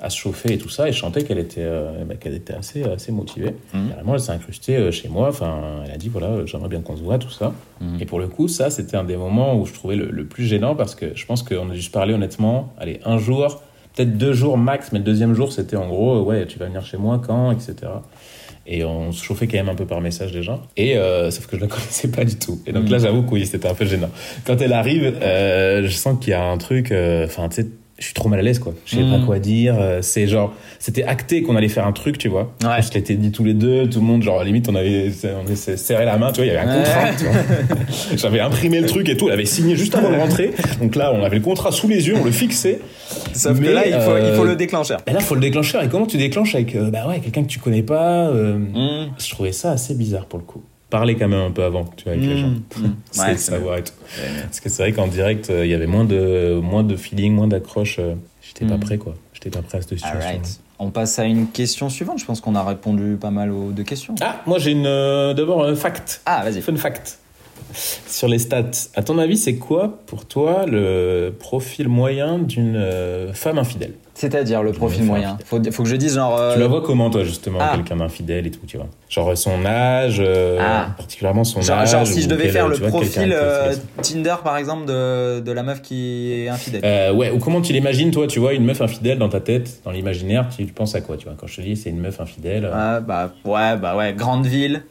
à se chauffer et tout ça. Et je sentais qu'elle était, euh, bah, qu'elle était assez, assez motivée. Mhm. Carrément, elle s'est incrustée euh, chez moi. Enfin, elle a dit voilà, euh, j'aimerais bien qu'on se voit, tout ça. Mhm. Et pour le coup, ça, c'était un des moments où je trouvais le, le plus gênant parce que je pense qu'on a dû se parler honnêtement. Allez, un jour, peut-être deux jours max, mais le deuxième jour, c'était en gros, euh, ouais, tu vas venir chez moi quand, etc. Et on se chauffait quand même un peu par message déjà. Et euh, sauf que je la connaissais pas du tout. Et donc Mhm. là, j'avoue que oui, c'était un peu gênant. Quand elle arrive, euh, je sens qu'il y a un truc. euh, Enfin, tu sais, je suis trop mal à l'aise, quoi. Je sais pas quoi dire. euh, C'est genre, c'était acté qu'on allait faire un truc, tu vois. Ouais. On se l'était dit tous les deux, tout le monde, genre, à la limite, on avait, on s'est serré la main, tu vois, il y avait un Ouais. contrat, tu vois. J'avais imprimé le truc et tout, elle avait signé juste avant de rentrer. Donc là, on avait le contrat sous les yeux, on le fixait. Sauf Mais, que là, il faut, il faut euh, le déclencheur. Et là, faut le déclencher. Et comment tu déclenches avec, euh, bah ouais, quelqu'un que tu connais pas euh, Mhm. Je trouvais ça assez bizarre pour le coup. Parler quand même un peu avant, tu vois, avec les gens. Mmh, mmh. C'est Ouais, savoir et tout. Parce que c'est vrai qu'en direct, euh, il y avait moins de, moins de feeling, moins d'accroche. euh, J'étais pas Mm. prêt, quoi. J'étais pas prêt à cette situation. On passe à une question suivante. Je pense qu'on a répondu pas mal aux deux questions. Ah, moi j'ai une, euh, d'abord un fact. Ah, vas-y. Fun fact. Sur les stats. À ton avis, c'est quoi pour toi le profil moyen d'une femme infidèle? C'est-à-dire le profil moyen. Faut, faut que je dise genre. euh, Tu la vois comment, toi, justement, ah. quelqu'un d'infidèle et tout, tu vois? Genre son âge, euh, Ah. particulièrement son Genre, âge. genre si je devais quel- faire le vois, profil euh. Tinder par exemple de, de la meuf qui est infidèle. Ouais, ou comment tu l'imagines, toi, tu vois, une meuf infidèle dans ta tête, dans l'imaginaire, tu, tu penses à quoi, tu vois? Quand je te dis c'est une meuf infidèle. Ah, bah ouais, bah ouais, grande ville,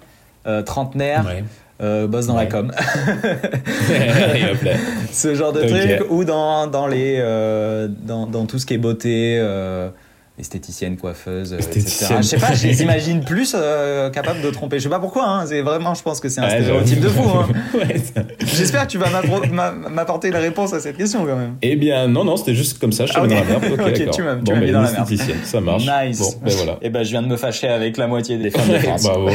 trentenaire, ouais. Euh, bosse dans la com. Ce genre de truc ou dans, dans les euh, dans, dans tout ce qui est beauté. euh, esthéticienne, coiffeuse, euh, etc. Esthéticienne. Je sais pas, je les imagine plus euh, capables de tromper. Je sais pas pourquoi, hein, c'est vraiment, je pense que c'est un Ouais, stéréotype de fou. Hein. Ouais, ça- J'espère que tu vas m'apporter la réponse à cette question quand même. Eh bien, non, non, c'était juste comme ça, je te Ah, mets ok. dans la merde. Ok, Ok, d'accord. tu m'as- tu bon, m'as mis dans la merde. esthéticienne, ça marche. Nice. Bon, ben voilà. Et ben je viens de me fâcher avec la moitié des femmes de France. Bravo.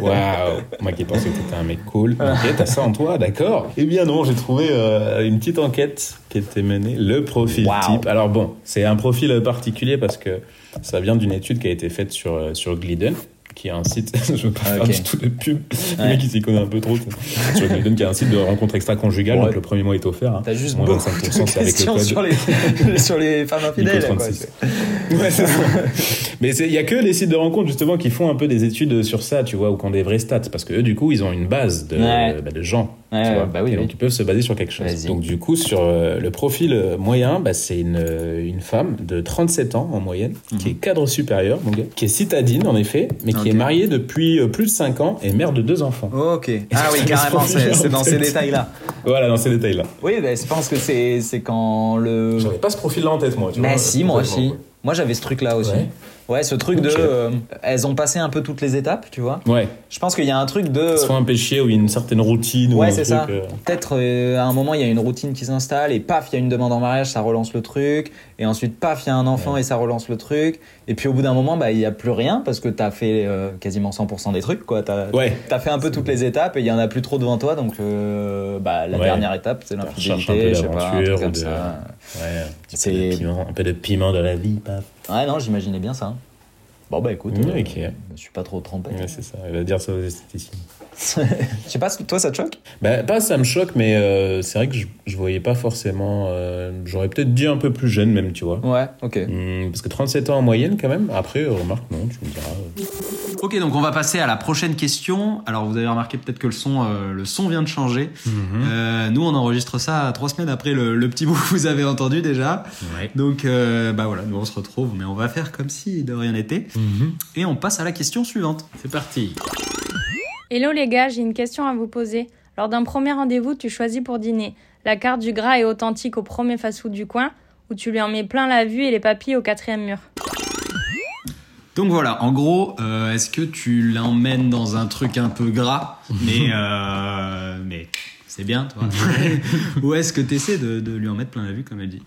Waouh. Moi qui pensais que t'étais un mec cool. Ok, t'as ça en toi, d'accord. Eh bien non, j'ai trouvé euh, une petite enquête qui était menée. Le profil Wow. type. Alors bon, c'est un profil particulier parce que ça vient d'une étude qui a été faite sur, euh, sur Glidden qui est un site, je veux pas Ah, faire tout de pub, Ouais. mec il s'y connaît un peu trop, sur Glidden qui est un site de rencontre extra-conjugale, Ouais. donc le premier mois est offert. hein. T'as juste Moins beaucoup 25%, de avec le questions code. sur les, sur les femmes infidèles. Nico quoi. 36. Ouais, c'est ça. Mais il y a que les sites de rencontres justement qui font un peu des études sur ça, tu vois, ou qui ont des vrais stats, parce que eux du coup ils ont une base de, Ouais. bah, de gens, Ouais, tu vois, bah oui, et oui. donc ils peuvent se baser sur quelque chose. Donc du coup sur euh, le profil euh, moyen, bah, c'est une, euh, une femme de 37 ans en moyenne, qui est cadre supérieur, mon gars, qui est citadine en effet, mais qui Mhm. Est mariée depuis plus de 5 ans et mère de deux enfants. Ok. Ah oui, carrément, ce c'est dans ces détails-là. Voilà, dans ces détails-là. Oui, bah, je pense que c'est c'est quand le. J'avais pas ce profil-là en tête moi, tu Mais vois. si, moi aussi. Moi j'avais ce truc-là aussi. Ouais. Ouais, ce truc de. Euh, elles ont passé un peu toutes les étapes, tu vois. Ouais, Je pense qu'il y a un truc de. soit un péché ou une certaine routine ou Ouais, c'est ça. euh, Peut-être euh, à un moment il y a une routine qui s'installe et paf, il y a une demande en mariage, ça relance le truc. Et ensuite paf, il y a un enfant et ça relance le truc. Et puis au bout d'un moment, bah il y a plus rien parce que t'as fait euh, quasiment 100% des trucs, quoi. T'as Ouais. as fait un peu toutes les étapes et il y en a plus trop devant toi, donc bah la Ouais. dernière étape c'est un peu l'infidélité, un truc d'aventure de-. Ouais, un peu de piment, un peu de piment dans la vie, paf. Ouais, non, j'imaginais bien ça. Bon bah écoute, euh, ok. je suis pas trop. Ouais, c'est ça, il va dire ça aux esthéticiens. Je sais pas, toi ça te choque? Bah, pas ça me choque, mais euh, c'est vrai que je, je voyais pas forcément. euh, J'aurais peut-être dit un peu plus jeune, même, tu vois. Ouais, ok. Hum, parce que 37 ans en moyenne, quand même. Après, euh, remarque, non, tu me diras. euh. Ok, donc on va passer à la prochaine question. Alors vous avez remarqué peut-être que le son, euh, le son vient de changer. Euh, nous, on enregistre ça trois semaines après le, le petit bout que vous avez entendu déjà. Ouais. Donc euh, bah voilà, nous on se retrouve, mais on va faire comme si de rien n'était. Et on passe à la question suivante. C'est parti. Hello les gars, j'ai une question à vous poser. Lors d'un premier rendez-vous, tu choisis pour dîner. La carte du gras est authentique au premier fast-food du coin ou tu lui en mets plein la vue et les papilles au quatrième mur Donc voilà, en gros, euh, est-ce que tu l'emmènes dans un truc un peu gras, mais euh, mais c'est bien, toi Ou est-ce que tu essaies de, de lui en mettre plein la vue, comme elle dit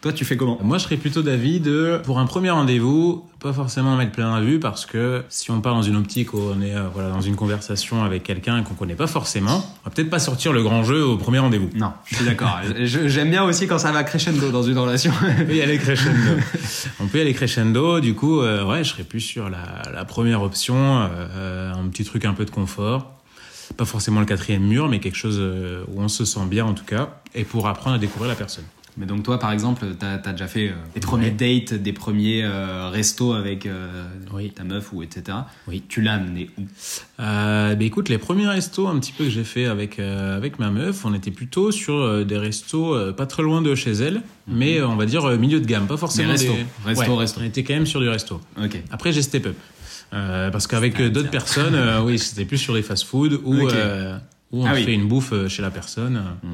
Toi, tu fais comment Moi, je serais plutôt d'avis de, pour un premier rendez-vous, pas forcément mettre plein la vue parce que si on part dans une optique où on est euh, voilà, dans une conversation avec quelqu'un qu'on connaît pas forcément, on va peut-être pas sortir le grand jeu au premier rendez-vous. Non, je suis d'accord. J'aime bien aussi quand ça va crescendo dans une relation. On peut y aller crescendo. on peut y aller crescendo. Du coup, euh, ouais, je serais plus sur la, la première option, euh, un petit truc un peu de confort. Pas forcément le quatrième mur, mais quelque chose euh, où on se sent bien en tout cas, et pour apprendre à découvrir la personne. Mais donc toi, par exemple, t'as as déjà fait euh, des premiers dates, des premiers euh, restos avec euh, Oui. ta meuf ou etc. Oui. Tu l'as amené où? Bah écoute, les premiers restos un petit peu que j'ai fait avec avec ma meuf, on était plutôt sur des restos pas très loin de chez elle, mais euh, on va dire milieu de gamme, pas forcément restos. des Resto, Ouais, resto. On était quand même sur du resto. Après j'ai step up Euh, parce qu'avec d'autres personnes, euh, oui, c'était plus sur des fast-food où euh, où on Ah oui. fait une bouffe chez la personne, euh,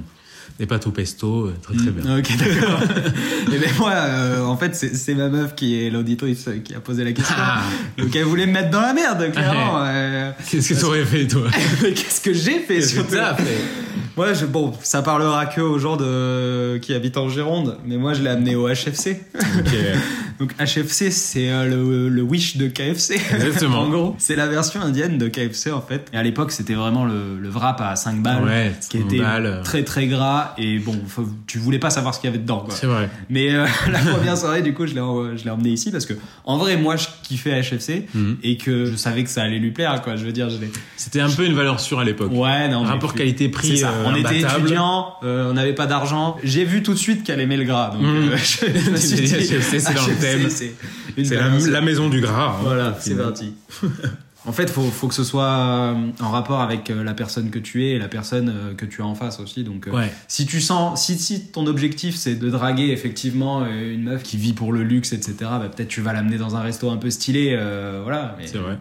des pâtes au pesto, très très bien. Ok, d'accord. Et ben moi, euh, en fait, c'est ma meuf qui est l'auditrice qui a posé la question. Ah. Donc elle voulait me mettre dans la merde, clairement. Qu'est-ce que tu aurais fait toi qu'est-ce que j'ai fait Qu'est-ce que surtout t'as fait Moi, je, bon, ça parlera que aux gens de, qui habitent en Gironde, mais moi, je l'ai amené au HFC. Ok. Donc HFC, c'est euh, le, le Wish de KFC. Exactement. en gros, c'est la version indienne de KFC en fait. Et à l'époque, c'était vraiment le, le wrap à 5 balles, Ouais, qui 5 était balles, euh. très très gras. Et bon, faut- tu voulais pas savoir ce qu'il y avait dedans. Quoi. C'est vrai. Mais euh, la première soirée, du coup, je l'ai en- je l'ai emmené ici parce que en vrai, moi, je kiffais HFC Mhm. et que je savais que ça allait lui plaire. Quoi. Je veux dire, je. C'était un peu une valeur sûre à l'époque. Ouais, non. Rapport qualité-prix, euh, on était étudiants, euh, on n'avait pas d'argent. J'ai vu tout de suite qu'elle aimait le gras. Donc, euh, je me suis Tu dit, t'es dit, HFC, c'est thème. c'est la, maison du gras. hein. Voilà, c'est parti. En fait, faut, faut que ce soit euh, en rapport avec euh, la personne que tu es et la personne euh, que tu as en face aussi. Donc, Ouais. si tu sens, si, si ton objectif c'est de draguer effectivement une meuf qui vit pour le luxe, etc., bah, peut-être tu vas l'amener dans un resto un peu stylé, euh, voilà. C'est vrai.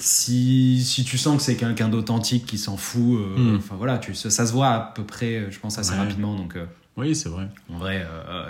si, si tu sens que c'est quelqu'un d'authentique qui s'en fout, euh, Mm. enfin voilà, tu, ça, ça se voit à peu près, je pense, assez Ouais. rapidement. Donc, euh, Oui, c'est vrai. en vrai,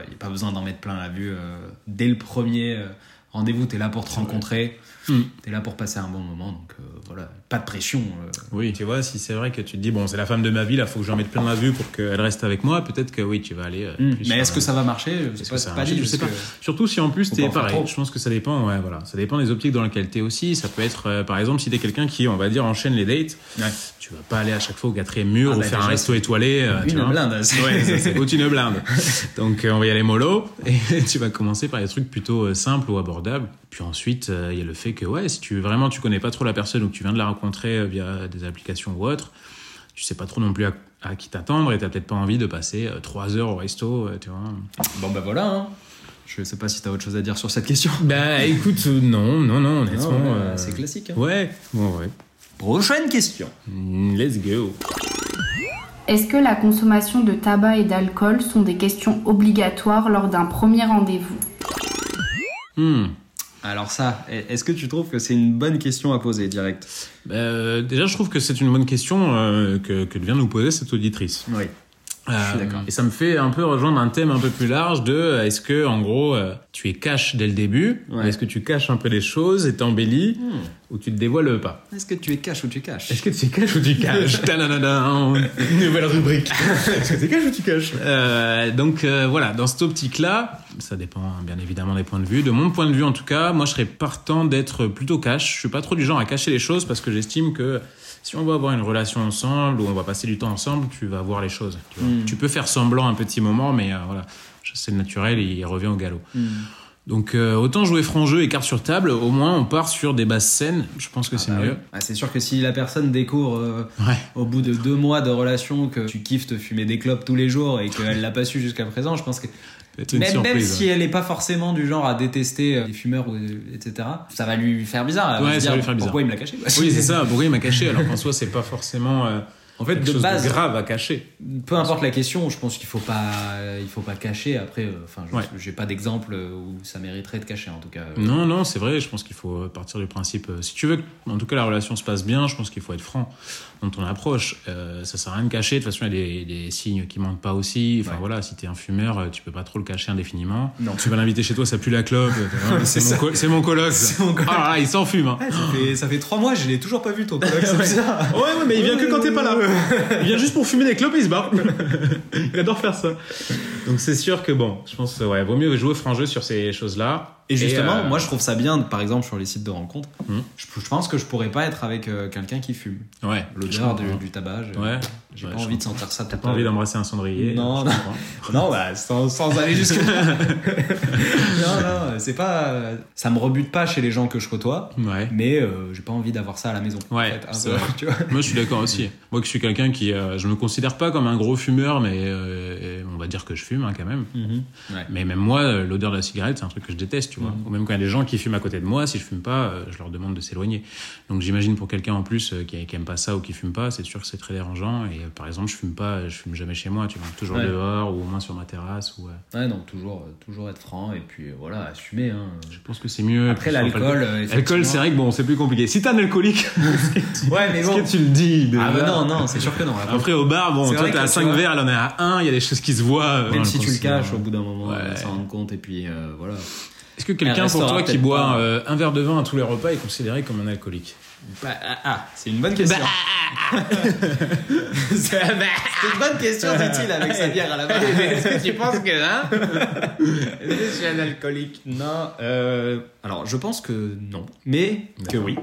il n'y a pas besoin d'en mettre plein la vue. euh, dès le premier euh, rendez-vous, tu es là pour te rencontrer, Mm. tu es là pour passer un bon moment. Donc euh, voilà, pas de pression. euh. Oui, tu vois, si c'est vrai que tu te dis, bon, c'est la femme de ma vie, là, faut que j'en mette plein la vue pour qu'elle reste avec moi, peut-être que oui, tu vas aller. euh, Mm. Mais est-ce que ça va marcher? Je sais pas, ça c'est va pas marcher? dit. Je sais pas. Surtout si en plus en faire pareil. trop. Je pense que ça dépend. Ouais, voilà. Ça dépend des optiques dans lesquelles t'es aussi. Ça peut être, euh, par exemple, si t'es quelqu'un qui, on va dire, enchaîne les dates. Ouais. Tu vas pas aller à chaque fois au quatrième mur Ah ou bah faire un resto étoilé. euh, tu Une vois. blinde. c'est- Ouais, ça, c'est une blinde. Donc on va y aller mollo et tu vas commencer par des trucs plutôt simples ou abordables. Puis ensuite, il y a le fait que ouais, si tu vraiment tu connais pas trop la personne ou que tu viens de la rencontrer euh, via des applications ou autres, tu sais pas trop non plus à, à qui t'attendre et t'as peut-être pas envie de passer euh, trois heures au resto, euh, tu vois. Bon bah voilà. hein. Je sais pas si t'as autre chose à dire sur cette question. Bah écoute, non, non, non, honnêtement. Euh, C'est classique. hein. Ouais, ouais, ouais. Prochaine question. Mm, Let's go. Est-ce que la consommation de tabac et d'alcool sont des questions obligatoires lors d'un premier rendez-vous? Hmm. Alors ça, est-ce que tu trouves que c'est une bonne question à poser direct? Euh, déjà, je trouve que c'est une bonne question euh, que, que vient nous poser cette auditrice. Oui. Euh. Et ça me fait un peu rejoindre un thème un peu plus large de euh, est-ce que en gros euh, tu es cash dès le début Ouais. ou Est-ce que tu caches un peu les choses et t'embellis Hmm. ou tu te dévoiles pas Est-ce que tu es cash ou tu caches Est-ce que tu caches ou tu caches. Nouvelle rubrique. Est-ce que tu caches ou tu caches euh, Donc euh, voilà, dans cette optique-là, ça dépend hein, bien évidemment des points de vue. De mon point de vue en tout cas, moi je serais partant d'être plutôt cash. Je suis pas trop du genre à cacher les choses parce que j'estime que si on va avoir une relation ensemble ou on va passer du temps ensemble, tu vas voir les choses. Tu, vois. Mm. Tu peux faire semblant un petit moment, mais euh, voilà, c'est le naturel et il revient au galop. Hmm. Donc euh, autant jouer franc jeu et carte sur table, au moins on part sur des bases saines. Je pense que c'est bah mieux. oui. Ah, c'est sûr que si la personne découvre euh, Ouais. au bout de deux mois de relation que tu kiffes te fumer des clopes tous les jours et qu'elle l'a pas su jusqu'à présent, je pense que Peut-être une même, même si elle est pas forcément du genre à détester euh, les fumeurs ou etc, ça va lui faire bizarre. Ouais, ça dire, va lui faire bizarre. Pourquoi il me l'a caché Oui, c'est ça. Pourquoi il m'a caché alors qu'en soi, c'est pas forcément euh, En fait, de chose base, de grave à cacher. peu importe la question, je pense qu'il faut pas, il faut pas cacher. Après, euh, enfin, je- Ouais. j'ai pas d'exemple où ça mériterait de cacher en tout cas. Non, non, c'est vrai. Je pense qu'il faut partir du principe. euh, si tu veux que, en tout cas, la relation se passe bien, je pense qu'il faut être franc dans ton approche. Euh, ça sert à rien de cacher. De toute façon, il y a des, des signes qui mentent pas aussi. Enfin Ouais. voilà, si t'es un fumeur, euh, tu peux pas trop le cacher indéfiniment. Non. Tu vas l'inviter chez toi, ça pue la clope. c'est mon, co- mon coloc. Mon coloc. Ah il s'en fume. hein. Ça fait, ça fait trois mois, je l'ai toujours pas vu ton coloc. bizarre. Ouais, ouais, mais il vient que quand t'es pas là. Il vient juste pour fumer des clopes et il se barre. il adore faire ça. Donc c'est sûr que bon, je pense, ouais, vaut mieux jouer franc jeu sur ces choses-là. Et justement, euh, moi je trouve ça bien, par exemple sur les sites de rencontres, Hmm. je, je pense que je pourrais pas être avec euh, quelqu'un qui fume. ouais, L'odeur du, du tabac, je- Ouais. J'ai pas envie de sentir ça. T'as pas envie d'embrasser un cendrier Non, non. Non, bah, sans, sans aller jusque là. non, non, c'est pas. Ça me rebute pas chez les gens que je côtoie, Ouais. mais euh, j'ai pas envie d'avoir ça à la maison. en Ouais, fait, un c'est peu, vrai. tu vois. Moi, je suis d'accord aussi. Moi, que je suis quelqu'un qui, euh, je me considère pas comme un gros fumeur, mais euh, on va dire que je fume hein, quand même. Ouais. Mais même moi, euh, l'odeur de la cigarette, c'est un truc que je déteste, tu vois. Mhm. Ou même quand il y a des gens qui fument à côté de moi, si je fume pas, euh, je leur demande de s'éloigner. Donc j'imagine pour quelqu'un en plus euh, qui, qui aime pas ça ou qui fume pas, c'est sûr que c'est très dérangeant. Et euh, par exemple, je fume pas, je fume jamais chez moi, tu vois. Toujours Ouais. dehors ou au moins sur ma terrasse. Ou, euh, Ouais, donc toujours, euh, toujours être franc et puis voilà, assumer. Hein. je pense que c'est mieux. Après l'alcool, L'alcool, c'est vrai que bon, c'est plus compliqué. Si t'es un alcoolique, Ouais, mais est-ce bon. que tu le dis Ah bah non, non, c'est sûr que non. Après, Après au bar, bon, toi t'es à tu 5 vois- verres, elle en est à 1, il y a des choses qui se voient. même si tu le caches au bout d'un moment, Ouais. on s'en rendre compte et puis euh, voilà. Est-ce que quelqu'un pour toi qui boit un verre de vin à tous les repas est considéré comme un alcoolique? Bah, ah, ah, c'est une bonne question. c'est une bonne question, dit-il avec sa bière à la main. Est-ce que tu penses que, hein? Est-ce que je suis un alcoolique? Non, euh, alors je pense que non, mais que oui.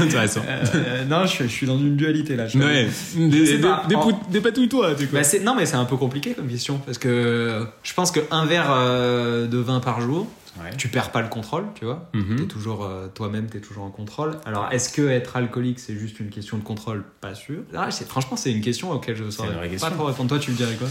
Intéressant. Euh, non, je, je suis dans une dualité là. je Ouais, des, des, pas. des, En- pou- dépatouille-toi, tu quoi. Bah, c'est- non, mais c'est un peu compliqué comme question parce que je pense qu'un verre euh, de vin par jour, Ouais. tu perds pas le contrôle, tu vois. Mhm. T'es toujours euh, toi-même, t'es toujours en contrôle. Alors, est-ce que être alcoolique c'est juste une question de contrôle? Pas sûr. Ah, c'est- franchement, c'est une question auquel je saurais pas trop répondre. Toi, tu me dirais quoi?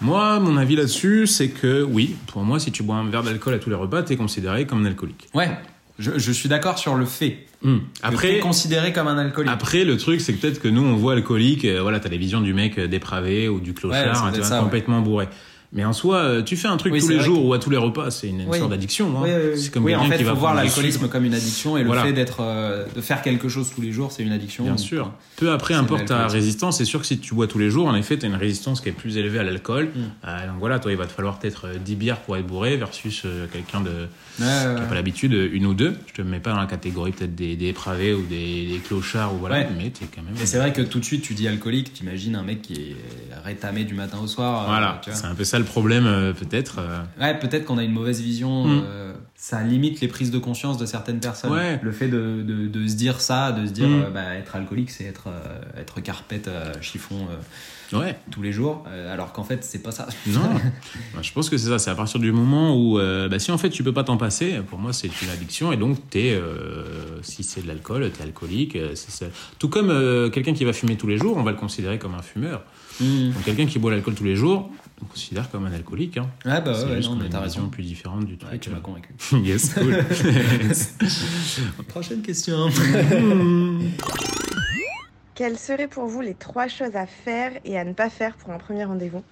Moi, mon avis là-dessus, c'est que oui, pour moi, si tu bois un verre d'alcool à tous les repas, t'es considéré comme un alcoolique. Ouais. Je, je suis d'accord sur le fait. Après, Après, considéré comme un alcoolique. Après, le truc, c'est que peut-être que nous, on voit alcoolique, euh, voilà, t'as la vision du mec euh, dépravé ou du Ouais, clochard, ça tu ouais. complètement bourré. Mais en soi, euh, tu fais un truc Oui, tous les jours que- ou à tous les repas, c'est une, Oui. sorte d'addiction. hein. Oui. C'est comme en quelqu'un fait, qui il va faut voir l'alcoolisme comme une addiction et Voilà. le fait d'être, euh, de faire quelque chose tous les jours, c'est une addiction. Bien sûr. Peu après, importe ta résistance, c'est sûr que si tu bois tous les jours, en effet, tu as une résistance qui est plus élevée à l'alcool. Mm. Euh, donc voilà, toi, il va te falloir peut-être euh, 10 bières pour être bourré versus euh, quelqu'un de, qui n'a pas l'habitude, une ou deux. Je te mets pas dans la catégorie peut-être des, des dépravés ou des, des clochards ou voilà, Ouais. mais tu quand même. C'est vrai que tout de suite, tu dis alcoolique, t'imagines un mec qui est rétamé du matin au soir. Voilà, tu c'est un peu ça le problème, euh, peut-être. euh. Ouais, peut-être qu'on a une mauvaise vision. Mm. euh, ça limite les prises de conscience de certaines personnes. Ouais. Le fait de, de, de se dire ça, de se dire Mm. euh, bah, être alcoolique, c'est être, euh, être carpette euh, chiffon euh, Ouais, tous les jours, euh, alors qu'en fait, c'est pas ça. non. Bah, je pense que c'est ça. C'est à partir du moment où, euh, bah, si en fait tu peux pas t'en passer, pour moi c'est une addiction et donc t'es, euh, si c'est de l'alcool, t'es alcoolique. euh, c'est ça. Tout comme euh, quelqu'un qui va fumer tous les jours, on va le considérer comme un fumeur. Mm. Donc quelqu'un qui boit l'alcool tous les jours, on considère comme un alcoolique. Hein. Ouais, bah c'est ouais, juste non, mais une t'as vision raison. plus différente du truc. Ouais, tu m'as convaincu. yes, cool. Prochaine question. Quelles seraient pour vous les trois choses à faire et à ne pas faire pour un premier rendez-vous?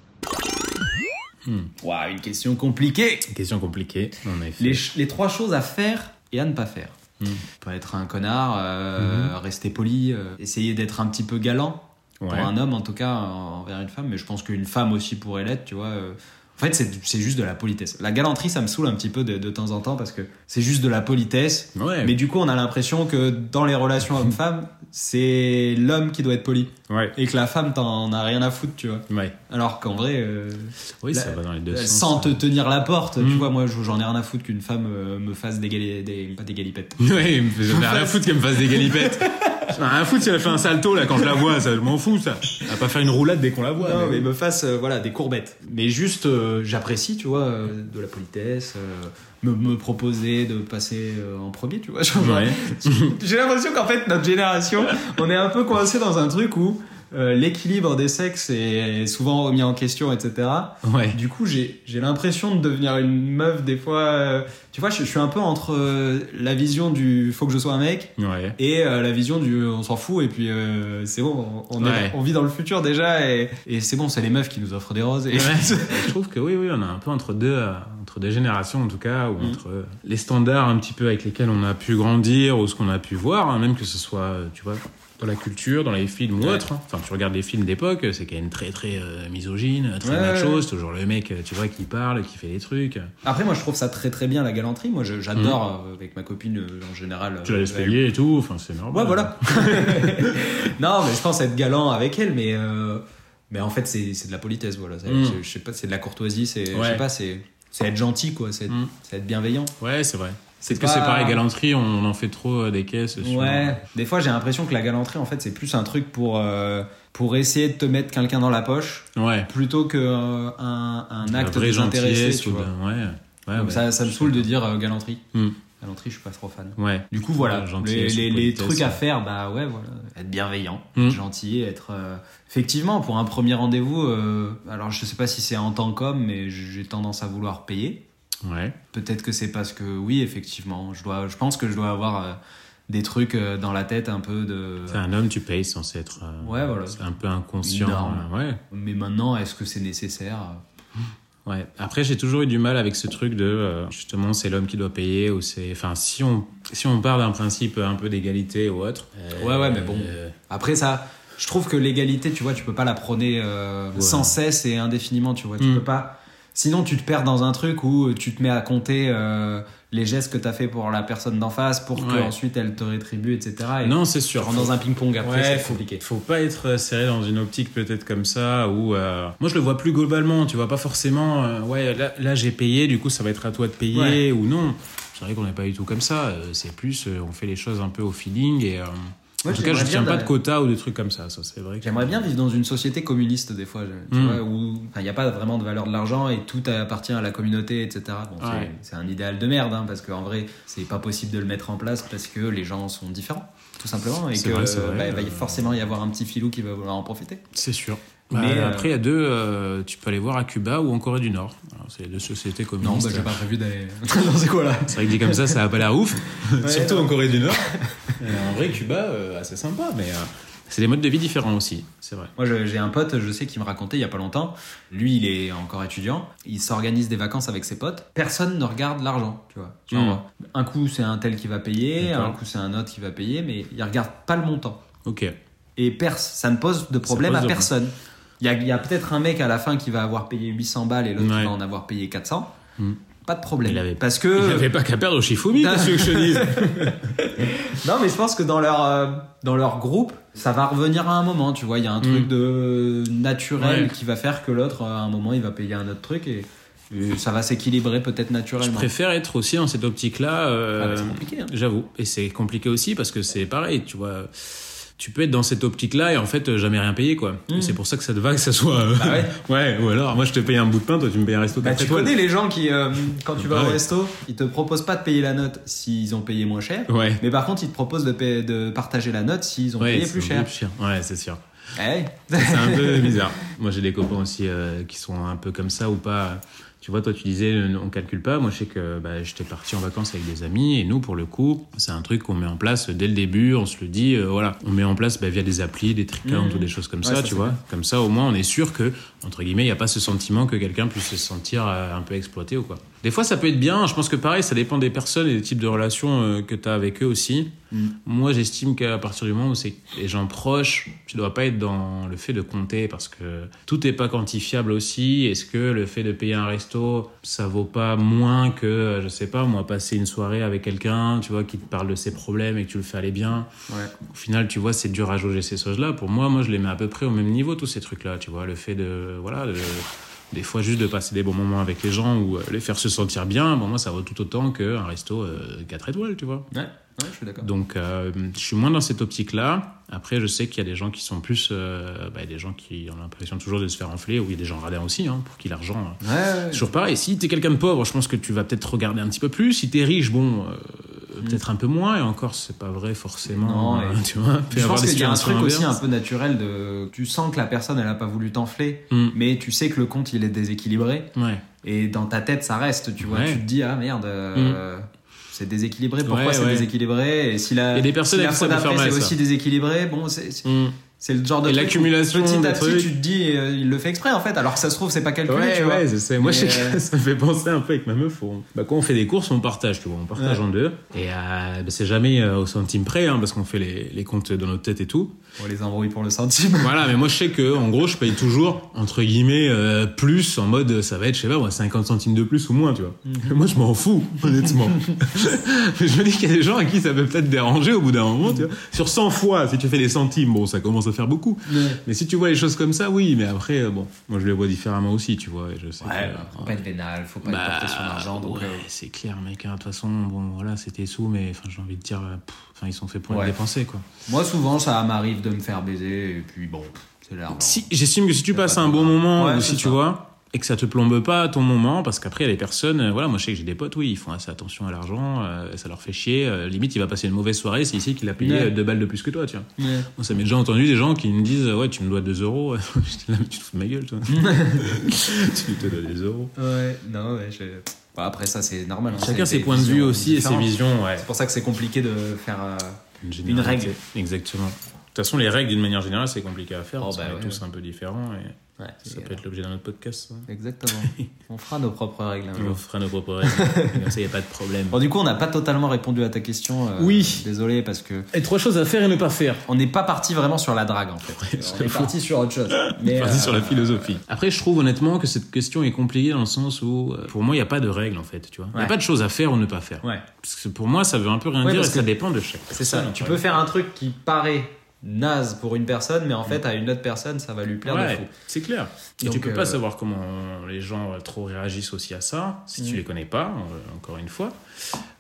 Waouh, une question compliquée. Question compliquée, en effet. Les, trois choses à faire et à ne pas faire. Mm. Pas être un connard, euh, rester poli, euh, essayer d'être un petit peu galant. Pour un homme en tout cas en- envers une femme mais je pense qu'une femme aussi pourrait l'être tu vois euh. en fait c'est juste de la politesse la galanterie ça me saoule un petit peu de, de temps en temps parce que c'est juste de la politesse Ouais. mais du coup on a l'impression que dans les relations homme-femme c'est l'homme qui doit être poli Ouais. et que la femme t'en as rien à foutre tu vois Ouais. alors qu'en vrai euh, Oui, La- ça va dans les deux sens. sans te tenir la porte tu Mm. vois moi j'en ai rien à foutre qu'une femme euh, me fasse des, gali- des pas des galipettes fait- j'en ai rien à foutre qu'elle me fasse des galipettes. À foutre si elle a fait un salto là quand je la vois, ça je m'en fous ça. Elle va pas faire une roulade dès qu'on la voit. Non, mais- mais me fasse euh, voilà des courbettes. Mais juste, euh, j'apprécie, tu vois, euh, de la politesse, me, me proposer de passer en premier, tu vois. genre, Ouais. J'ai l'impression qu'en fait notre génération, on est un peu coincé dans un truc où euh, l'équilibre des sexes est souvent remis en question, etc. Ouais. Du coup, j'ai j'ai l'impression de devenir une meuf des fois. euh, tu vois, je, je suis un peu entre euh, la vision du faut que je sois un mec Ouais. et la vision du on s'en fout et puis euh, c'est bon on, on est- on vit dans le futur déjà et, et c'est bon c'est les meufs qui nous offrent des roses et je trouve que oui, oui, on est un peu entre deux, entre deux générations en tout cas, ou Mm. entre les standards un petit peu avec lesquels on a pu grandir ou ce qu'on a pu voir, hein, même que ce soit, tu vois, dans la culture, dans les films ou Ouais. autre. hein. Enfin, tu regardes les films d'époque, c'est quand même très très euh, misogyne, très Ouais, macho, c'est toujours le mec, euh, tu vois, qui parle, qui fait des trucs. après moi je trouve ça très très bien la galanterie moi j'adore euh, avec ma copine euh, en général. Tu la laisses payer et tout, enfin c'est normal. ouais voilà non mais je pense être galant avec elle mais mais en fait c'est de la politesse voilà C'est- Mm. je, je sais pas c'est de la courtoisie c'est je sais pas c'est être gentil quoi c'est être, Mm. c'est être bienveillant Ouais, c'est vrai. C'est que c'est pareil, galanterie, on en fait trop euh, des caisses. sur- Ouais, des fois j'ai l'impression que la galanterie en fait c'est plus un truc pour euh, pour essayer de te mettre quelqu'un dans la poche Ouais. plutôt que euh, un, un acte vraie désintéressé, gentillesse tu ou vois. d'un- Ouais. Ouais, Donc ouais. ça, ça me saoule de dire euh, galanterie. Hmm. Galanterie, je suis pas trop fan. Ouais. Du coup, voilà, Ouais, les, trucs à faire, bah ouais, voilà, être bienveillant, Hmm. être gentil, être euh, effectivement pour un premier rendez-vous. euh, alors je sais pas si c'est en tant qu'homme, mais j'ai tendance à vouloir payer. Ouais. Peut-être que c'est parce que oui, effectivement, je dois, je pense que je dois avoir euh, des trucs euh, dans la tête un peu de. C'est un homme, tu payes sans être. euh, Ouais, voilà. Un peu inconscient. Ouais. Mais maintenant, est-ce que c'est nécessaire Ouais. Après, j'ai toujours eu du mal avec ce truc de euh, justement c'est l'homme qui doit payer ou c'est. Enfin, si on si on part d'un principe un peu d'égalité ou autre. euh, Ouais, ouais, mais bon. euh, Après ça, je trouve que l'égalité, tu vois, tu peux pas la prôner Ouais. sans cesse et indéfiniment, tu vois. Tu Mm. peux pas sinon tu te perds dans un truc où tu te mets à compter euh, les gestes que t'as fait pour la personne d'en face pour Ouais. qu'ensuite elle te rétribue, etc. Et Non, c'est tu sûr. rentres dans un ping-pong après, Ouais, c'est faut, compliqué. faut pas être serré dans une optique peut-être comme ça où euh, moi je le vois plus globalement tu vois pas forcément euh, ouais là, là j'ai payé du coup ça va être à toi de payer Ouais. ou non c'est vrai qu'on n'est pas du tout comme ça euh, c'est plus euh, on fait les choses un peu au feeling et euh, Moi, en tout cas je j'aimerais tiens pas de quota ou de trucs comme ça ça c'est vrai J'aimerais bien vivre dans une société communiste des fois, tu Mm. vois, où il n'y a pas vraiment de valeur de l'argent et tout appartient à la communauté, etc. Bon, c'est- Ouais. c'est un idéal de merde, hein, parce qu'en vrai, c'est pas possible de le mettre en place parce que les gens sont différents, tout simplement, et que vrai, c'est vrai, bah, il va euh. forcément y avoir un petit filou qui va vouloir en profiter. c'est sûr Bah, euh, après il y a deux euh, tu peux aller voir à Cuba ou en Corée du Nord c'est les deux sociétés Non, communistes bah, j'ai pas prévu d'aller. non, c'est quoi là c'est vrai que dit comme ça ça a pas l'air ouf surtout non. en Corée du Nord en vrai Cuba euh, assez sympa mais euh, c'est des modes de vie différents aussi c'est vrai Moi, j'ai un pote, je sais, qui me racontait il y a pas longtemps. Lui, il est encore étudiant. Il s'organise des vacances avec ses potes. Personne ne regarde l'argent, tu vois. Genre, un coup, c'est un tel qui va payer, un coup, c'est un autre qui va payer, mais il regarde pas le montant. ok Et pers ça ne pose de problème pose à de- personne. Il y a, il y a peut-être un mec à la fin qui va avoir payé 800 balles et l'autre Ouais. qui va en avoir payé 400. Hmm. Pas de problème. Il avait- Parce il que. avait pas qu'à perdre au Shifumi Non. qu'est-ce que je dise Non, mais je pense que dans leur, euh, dans leur groupe, ça va revenir à un moment, tu vois. Il y a un truc Mm. de naturel Ouais. qui va faire que l'autre, à un moment, il va payer un autre truc et, et ça va s'équilibrer peut-être Je naturellement. préfère être aussi dans cette optique-là. euh, Ah, mais c'est compliqué, hein. J'avoue. Et c'est compliqué aussi parce que c'est pareil, tu vois. Tu peux être dans cette optique-là et en fait euh, jamais rien payer quoi. Mm. Et C'est pour ça que ça te va que ça soit. euh, Bah ouais. ouais. Ou alors moi je te paye un bout de pain, toi tu me payes un resto. Bah, tu connais les gens qui, euh, quand tu vas Bah au ouais. resto, ils te proposent pas de payer la note s'ils ont payé moins cher. Ouais. Mais par contre, ils te proposent de, payer- de partager la note s'ils ont payé plus cher. Ouais, c'est sûr. Eh, C'est un peu bizarre. Moi, j'ai des copains aussi euh, qui sont un peu comme ça ou pas. Tu vois, toi, tu disais, euh, on calcule pas. Moi, je sais que bah, j'étais parti en vacances avec des amis et nous, pour le coup, c'est un truc qu'on met en place dès le début. On se le dit, euh, voilà, on met en place bah, via des applis, des tricounts Mhm. ou des choses comme Ouais, ça, ça, tu vois. bien. Comme ça, au moins, on est sûr que, entre guillemets, il n'y a pas ce sentiment que quelqu'un puisse se sentir euh, un peu exploité ou quoi. Des fois, ça peut être bien. Je pense que pareil, ça dépend des personnes et des types de relations euh, que tu as avec eux aussi. Mm. Moi, j'estime qu'à partir du moment où c'est les gens proches, tu dois pas être dans le fait de compter parce que tout n'est pas quantifiable aussi. Est-ce que le fait de payer un resto, ça vaut pas moins que, euh, je sais pas, moi, passer une soirée avec quelqu'un, tu vois, qui te parle de ses problèmes et que tu le fais aller bien? Ouais. Au final, tu vois, c'est dur à jauger ces choses-là. Pour moi, moi, je les mets à peu près au même niveau, tous ces trucs-là. Tu vois, le fait de, voilà, de- des fois juste de passer des bons moments avec les gens ou euh, les faire se sentir bien, bon, moi, ça vaut tout autant qu'un resto euh, 4 étoiles, tu vois. Ouais, ouais, je suis d'accord. Donc, euh, je suis moins dans cette optique-là. Après, je sais qu'il y a des gens qui sont plus. euh, bah, des gens qui ont l'impression toujours de se faire enfler, ou il y a des gens radins aussi, hein, pour qui l'argent. euh, Ouais, ouais, toujours pareil. Si t'es quelqu'un de pauvre, je pense que tu vas peut-être regarder un petit peu plus. Si t'es riche, bon, euh, peut-être un peu moins. Et encore, c'est pas vrai forcément. Non, euh, et- tu vois. Je pense qu'il y a un truc aussi un peu naturel de. Tu sens que la personne, elle a pas voulu t'enfler, Mm. mais tu sais que le compte, il est déséquilibré. Ouais. Et dans ta tête, ça reste, tu vois. Ouais. Tu te dis, ah merde, euh, c'est déséquilibré. Pourquoi Ouais, c'est ouais. déséquilibré? Et si la, a des personnes si la fois d'après, c'est aussi déséquilibré, bon, c'est- Mm. C'est le genre de Et l'accumulation Petit de à petit, tu te dis, euh, il le fait exprès en fait, alors que ça se trouve, c'est pas calculé, Ouais, tu ouais, je sais. Moi, je sais Mais, que euh, ça me fait penser un peu avec ma meuf. on- Bah, quand on fait des courses, on partage, tu vois. On partage Ouais. en deux. Et euh, bah, c'est jamais euh, au centime près, hein, parce qu'on fait les, les comptes dans notre tête et tout. On les embrouille pour le centime. Voilà, mais moi, je sais que, en gros, je paye toujours, entre guillemets, euh, plus, en mode, ça va être, je sais pas, moi, 50 centimes de plus ou moins, tu vois. Mhm. Moi, je m'en fous, honnêtement. mais je me dis qu'il y a des gens à qui ça peut peut-être déranger au bout d'un moment, tu vois. Sur 100 fois, si tu fais les centimes, bon, ça commence à faire beaucoup. Mais si tu vois les choses comme ça, oui, mais après, euh, bon, moi, je les vois différemment aussi, tu vois. Et je sais Ouais, que, faut pas être vénal, faut pas bah, être porté sur l'argent, donc. ouais, euh, c'est clair, mec. hein. De toute façon, bon, voilà, c'était sous, mais enfin, j'ai envie de dire, euh, pff, enfin, ils sont faits pour Ouais. les dépenser, quoi. Moi, souvent, ça m'arrive de me faire baiser, et puis bon, c'est l'argent. Si, j'estime que si tu passes un bon moment, Ouais, ou tu vois, et que ça te plombe pas ton moment, parce qu'après, il y a des personnes, euh, voilà, moi, je sais que j'ai des potes, oui, ils font assez attention à l'argent, euh, ça leur fait chier. euh, limite, il va passer une mauvaise soirée, c'est ici qu'il a payé Ouais. deux balles de plus que toi, tu vois. Ouais. Moi, ça m'est déjà entendu des gens qui me disent, ouais, tu me dois 2 euros. Là, mais tu te fous de ma gueule, toi. tu te dois des euros. Ouais, non, ouais, je... Après ça c'est normal. hein, Chacun c'est ses des points de vue visions aussi et ses différentes. visions, ouais. C'est pour ça que c'est compliqué de faire. euh, généralité. règle. Exactement. Toute façon, les règles, d'une manière générale, c'est compliqué à faire. Oh, parce bah qu'on est ouais, tous un peu différents. Et Ouais, ça peut être l'objet d'un autre podcast. ça. Exactement. on fera nos propres règles. un On fera nos propres règles. Comme ça, il n'y a pas de problème. Bon, du coup, on n'a pas totalement répondu à ta question. euh, Oui. Désolé parce que Et trois choses à faire et ne pas faire. on n'est pas parti vraiment sur la drague en fait. on est parti sur autre chose. Mais parti euh, sur la philosophie. Après, je trouve honnêtement que cette question est compliquée dans le sens où, euh, pour moi, il n'y a pas de règle en fait. Tu vois, il n'y a pas de choses à faire ou ne pas faire. Ouais. Parce que pour moi, ça veut un peu rien Ouais, dire et ça dépend de chaque. C'est ça. personne, Tu peux faire un truc qui paraît naze pour une personne, mais en fait à une autre personne ça va lui plaire de Ouais, fou. c'est clair. Et Donc, tu peux euh, pas savoir comment les gens euh, trop réagissent aussi à ça, si tu Mm. les connais pas, euh, encore une fois.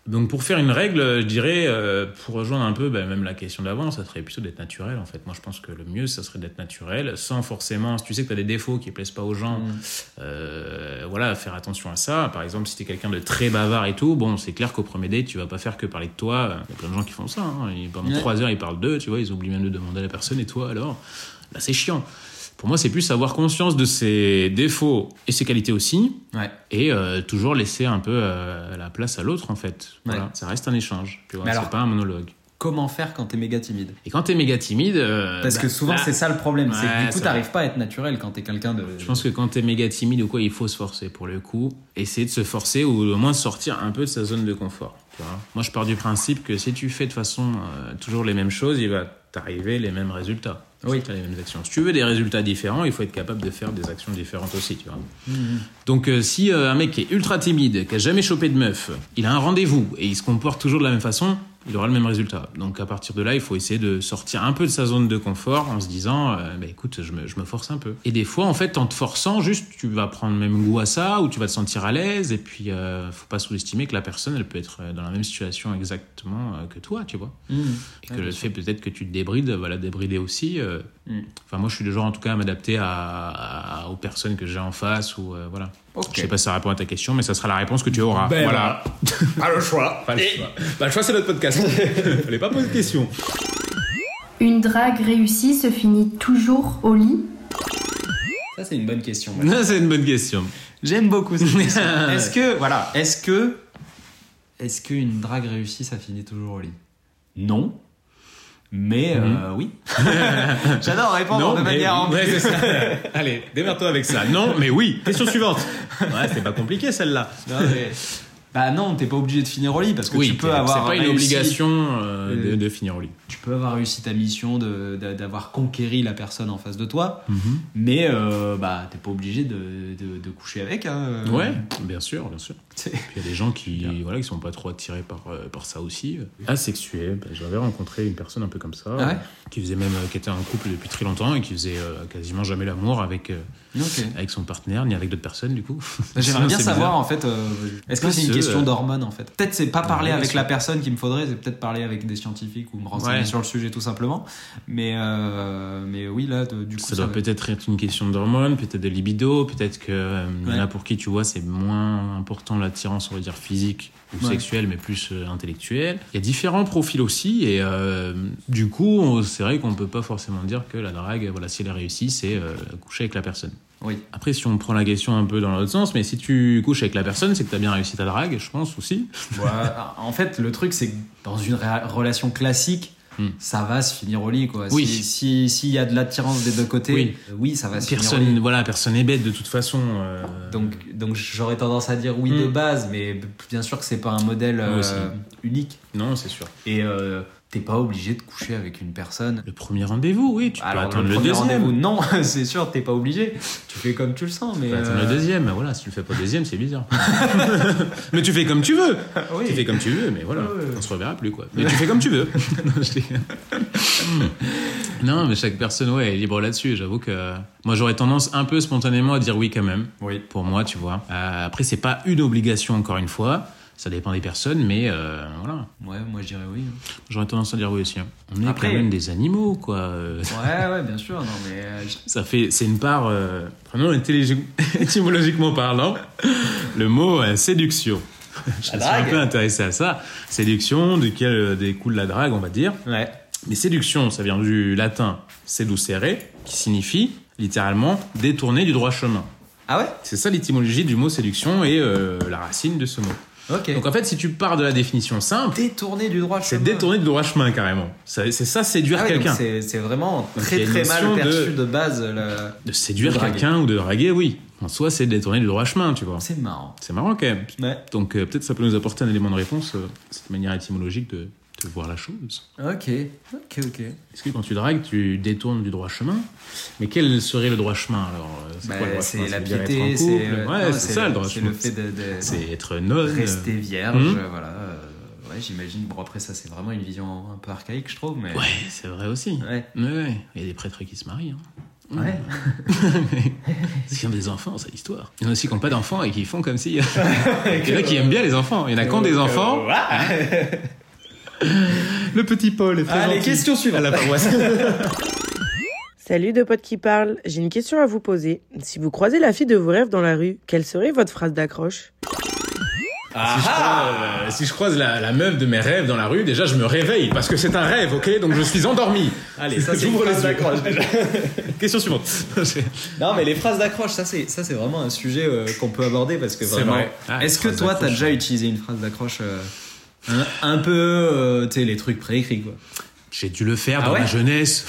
Donc pour faire une règle, je dirais, euh, pour rejoindre un peu bah, même la question d'avant, ça serait plutôt d'être naturel en fait. Moi je pense que le mieux, ça serait d'être naturel, sans forcément, si tu sais que tu as des défauts qui plaisent pas aux gens, Mm. euh, voilà, faire attention à ça. Par exemple, si tu es quelqu'un de très bavard et tout, bon, c'est clair qu'au premier date, tu vas pas faire que parler de toi. Il y a plein de gens qui font ça. Hein. Pendant Ouais. trois heures, ils parlent d'eux, tu vois, ils oublient même de demander à la personne, et toi alors? Là, c'est chiant. Pour moi, c'est plus avoir conscience de ses défauts et ses qualités aussi, Ouais. et euh, toujours laisser un peu euh, la place à l'autre, en fait. Voilà, Ouais. ça reste un échange, tu vois, Mais c'est alors- pas un monologue. Comment faire quand t'es méga timide? Et quand t'es méga timide... euh, Parce bah, que souvent bah, c'est ça le problème, c'est que du coup t'arrives pas à être naturel quand t'es quelqu'un de. Je pense que quand t'es méga timide ou quoi, il faut se forcer pour le coup. Essayer de se forcer ou au moins sortir un peu de sa zone de confort. tu vois. Moi, je pars du principe que si tu fais de façon toujours les mêmes choses, il va t'arriver les mêmes résultats. Oui. T'as les mêmes actions. Si tu veux des résultats différents, il faut être capable de faire des actions différentes aussi, tu vois. Mhm. Donc, euh, si euh, un mec qui est ultra timide, qui a jamais chopé de meuf, il a un rendez-vous et il se comporte toujours de la même façon, il aura le même résultat. Donc, à partir de là, il faut essayer de sortir un peu de sa zone de confort en se disant, euh, bah, écoute, je me, je me force un peu. Et des fois, en fait, en te forçant, juste, tu vas prendre même goût à ça ou tu vas te sentir à l'aise. Et puis, euh, faut pas sous-estimer que la personne, elle peut être euh, dans la même situation exactement euh, que toi, tu vois. Mhm. Et que Ouais, le fait peut-être que tu te débrides va la débrider aussi. euh. Mm. Enfin, moi, je suis le genre, en tout cas, à m'adapter à, à- aux personnes que j'ai en face ou voilà. Je sais pas si ça répond à ta question, mais ça sera la réponse que tu auras. Ben voilà. Pas le choix. Pas le choix. Bah, le choix, c'est notre podcast. Fallait pas poser de questions. Une drague réussie se finit toujours au lit? Ça c'est une bonne question. c'est une bonne question. J'aime beaucoup cette question. Est-ce que voilà, est-ce que est-ce qu'une drague réussie ça finit toujours au lit? Non. Mais euh, oui. J'adore répondre de mais manière oui. Ouais, ça. Allez, démerde-toi avec ça. Non, mais oui. Question suivante. Ouais, c'est pas compliqué celle-là. Non, mais- Bah non, t'es pas obligé de finir au lit parce que oui, tu peux c'est- avoir C'est pas une réussi- obligation euh, de, Euh, de finir au lit. Tu peux avoir réussi ta mission de- de- d'avoir conquéri la personne en face de toi, mais euh, bah t'es pas obligé de, de, de coucher avec. Hein. Ouais, bien sûr, bien sûr. Il y a des gens qui, voilà, qui sont pas trop attirés par, par ça aussi. Asexués, bah, j'avais rencontré une personne un peu comme ça, Ah ouais qui faisait même, qui était en couple depuis très longtemps et qui faisait euh, quasiment jamais l'amour avec, avec son partenaire ni avec d'autres personnes du coup. J'aimerais bien savoir bizarre. en fait, euh, est-ce que c'est une question euh, d'hormones en fait? Peut-être c'est pas parler Ouais, avec la personne qu'il me faudrait, c'est peut-être parler avec des scientifiques ou me renseigner Ouais. sur le sujet tout simplement. Mais euh, mais oui là de- du coup Ça doit va- peut-être être une question d'hormones, peut-être de libido, peut-être que euh, il y en Ouais. a pour qui tu vois c'est moins important l'attirance on va dire physique ou Ouais. sexuelle mais plus euh, intellectuelle. Il y a différents profils aussi et euh, du coup c'est vrai qu'on peut pas forcément dire que la drague voilà si elle est réussie c'est euh, coucher avec la personne. Oui. Après si on prend la question un peu dans l'autre sens mais si tu couches avec la personne c'est que tu as bien réussi ta drague je pense aussi. Ouais, en fait, le truc, c'est que dans une relation classique, Hmm. ça va se finir au lit, quoi. Oui. Si- Si s'il y a de l'attirance des deux côtés, Oui. euh, oui, ça va se finir au lit. Personne voilà personne est bête de toute façon. euh, Donc, donc j'aurais tendance à dire oui de Hmm. base, mais bien sûr que c'est pas un modèle euh, unique. non c'est sûr. Et t'es pas obligé de coucher avec une personne. Le premier rendez-vous oui tu peux Alors attendre le le, premier deuxième. rendez-vous, non, c'est sûr, t'es pas obligé. Tu fais comme tu le sens, mais. Tu peux attendre euh, le deuxième, mais voilà, si tu le fais pas le deuxième, c'est bizarre. mais tu fais comme tu veux. oui. Tu fais comme tu veux, mais voilà, ouais. on se reverra plus quoi. Mais tu fais comme tu veux. Non, mais chaque personne, ouais, est libre là-dessus. J'avoue que moi, j'aurais tendance un peu spontanément à dire oui quand même. Oui. Pour moi, tu vois. Euh, après, c'est pas une obligation encore une fois. Ça dépend des personnes, mais euh, voilà. Ouais, moi je dirais oui. J'aurais tendance à dire oui aussi. hein. On est Après- quand même des animaux, quoi. Euh, Ouais, ouais, bien sûr, non, mais. euh, je- Ça fait, c'est une part, euh, vraiment étymologiquement parlant, le mot euh, séduction. Je suis un peu intéressé à ça. Séduction, duquel euh, découle la drague, on va dire. Ouais. Mais séduction, ça vient du latin seducere, qui signifie littéralement détourner du droit chemin. Ah ouais? C'est ça l'étymologie du mot séduction et euh, la racine de ce mot. Donc en fait, si tu pars de la définition simple, détourner du droit c'est chemin. détourner du droit chemin carrément. C'est ça, séduire Ah ouais, quelqu'un. c'est c'est vraiment très très mal notion de- perçu de, base. la- De séduire quelqu'un ou de draguer, oui. En soi, c'est détourner du droit chemin, tu vois. C'est marrant. C'est marrant quand même. Ouais. Donc euh, peut-être ça peut nous apporter un élément de réponse, euh, cette manière étymologique de, de voir la chose. Ok. Ok, ok. Est-ce que quand tu dragues, tu détournes du droit chemin? Mais quel serait le droit chemin alors? Euh, C'est Bah, quoi le droit c'est chemin? La piété, c'est euh, Ouais, ça le droit C'est chemin. le fait de, de- C'est être non. rester vierge, Mhm. voilà. euh, ouais, j'imagine. Bon après ça c'est vraiment une vision un peu archaïque, je trouve, mais. Ouais, c'est vrai aussi. Ouais. Ouais, ouais. Il y a des prêtres qui se marient. hein. Ouais. S'ils ont des enfants, c'est l'histoire. Il y en a aussi qui n'ont pas d'enfants et qui font comme si. Il y en a qui aiment bien les enfants. Il y en a qui ont des enfants. Le petit Paul est très Allez, gentil. question suivante. À la paroisse. Salut deux potes qui parlent, j'ai une question à vous poser. Si vous croisez la fille de vos rêves dans la rue, quelle serait votre phrase d'accroche? Si, je croise, euh, si je croise la, la meuf de mes rêves dans la rue, déjà je me réveille parce que c'est un rêve, ok? Donc je suis endormi. Allez, ça c'est J'ouvre une les d'accroche déjà. Question suivante. Non, mais les phrases d'accroche, ça c'est ça c'est vraiment un sujet euh, qu'on peut aborder parce que C'est vraiment. vrai. Ah, Est-ce que toi t'as déjà utilisé une phrase d'accroche euh, un, un peu, euh, tu sais, les trucs préécrits quoi. J'ai dû le faire Ah dans ouais ma jeunesse.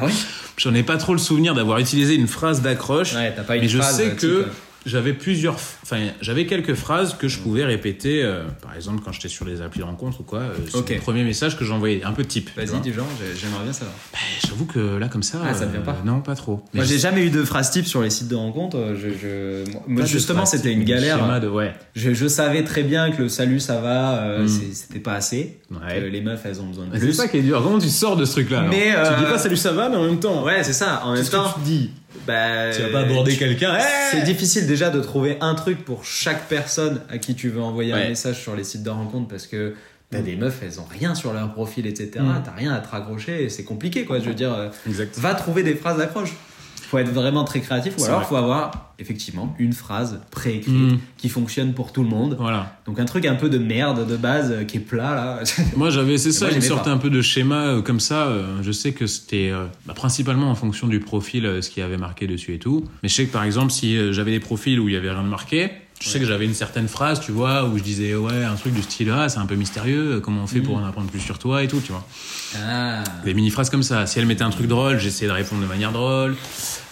Ah ouais J'en ai pas trop le souvenir d'avoir utilisé une phrase d'accroche. Ouais, mais je sais euh, que type, j'avais plusieurs, enfin j'avais quelques phrases que je pouvais répéter. euh, par exemple, quand j'étais sur les applis de rencontre ou quoi, euh, c'est Ok. le premier message que j'envoyais, un peu type. tu Vas-y, vois. du genre, j'ai- j'aimerais bien savoir. Bah, J'avoue que là comme ça, Ah, ça te vient euh, pas Non, pas trop. Moi, j'ai jamais eu de phrase type sur les sites de rencontres. euh, Je, je- moi, pas de justement, phrase c'était type, une mais galère. de, ouais. Je, je savais très bien que le salut, ça va, euh, Mm. c'est- c'était pas assez. Ouais. Que les meufs, elles ont besoin de Mais C'est plus. ça qui est dur. Comment tu sors de ce truc-là alors Mais, tu euh, dis pas salut ça va, mais en même temps, Ouais, c'est ça. En même temps, dis? Bah, Tu vas pas aborder quelqu'un. C'est Hey difficile déjà de trouver un truc pour chaque personne à qui tu veux envoyer un message sur les sites de rencontre parce que t'as des meufs, elles ont rien sur leur profil, etc. Mm. T'as rien à te raccrocher et c'est compliqué, quoi. Je veux dire, euh, Exact. va trouver des phrases d'accroche. Faut être vraiment très créatif ou alors vrai. faut avoir effectivement une phrase préécrite Mm. qui fonctionne pour tout le monde. Voilà. Donc un truc un peu de merde de base euh, qui est plat là. Moi j'avais c'est ça, moi, une sorte pas. un peu de schéma euh, comme ça. euh, je sais que c'était bah, principalement en fonction du profil, ce qui avait marqué dessus et tout. Mais je sais que par exemple si j'avais des profils où il y avait rien de marqué, je sais que j'avais une certaine phrase, tu vois, où je disais ouais un truc du style ah c'est un peu mystérieux, comment on fait pour en apprendre plus sur toi et tout, tu vois. Ah. Des mini phrases comme ça. Si elle mettait un truc drôle, j'essayais de répondre de manière drôle.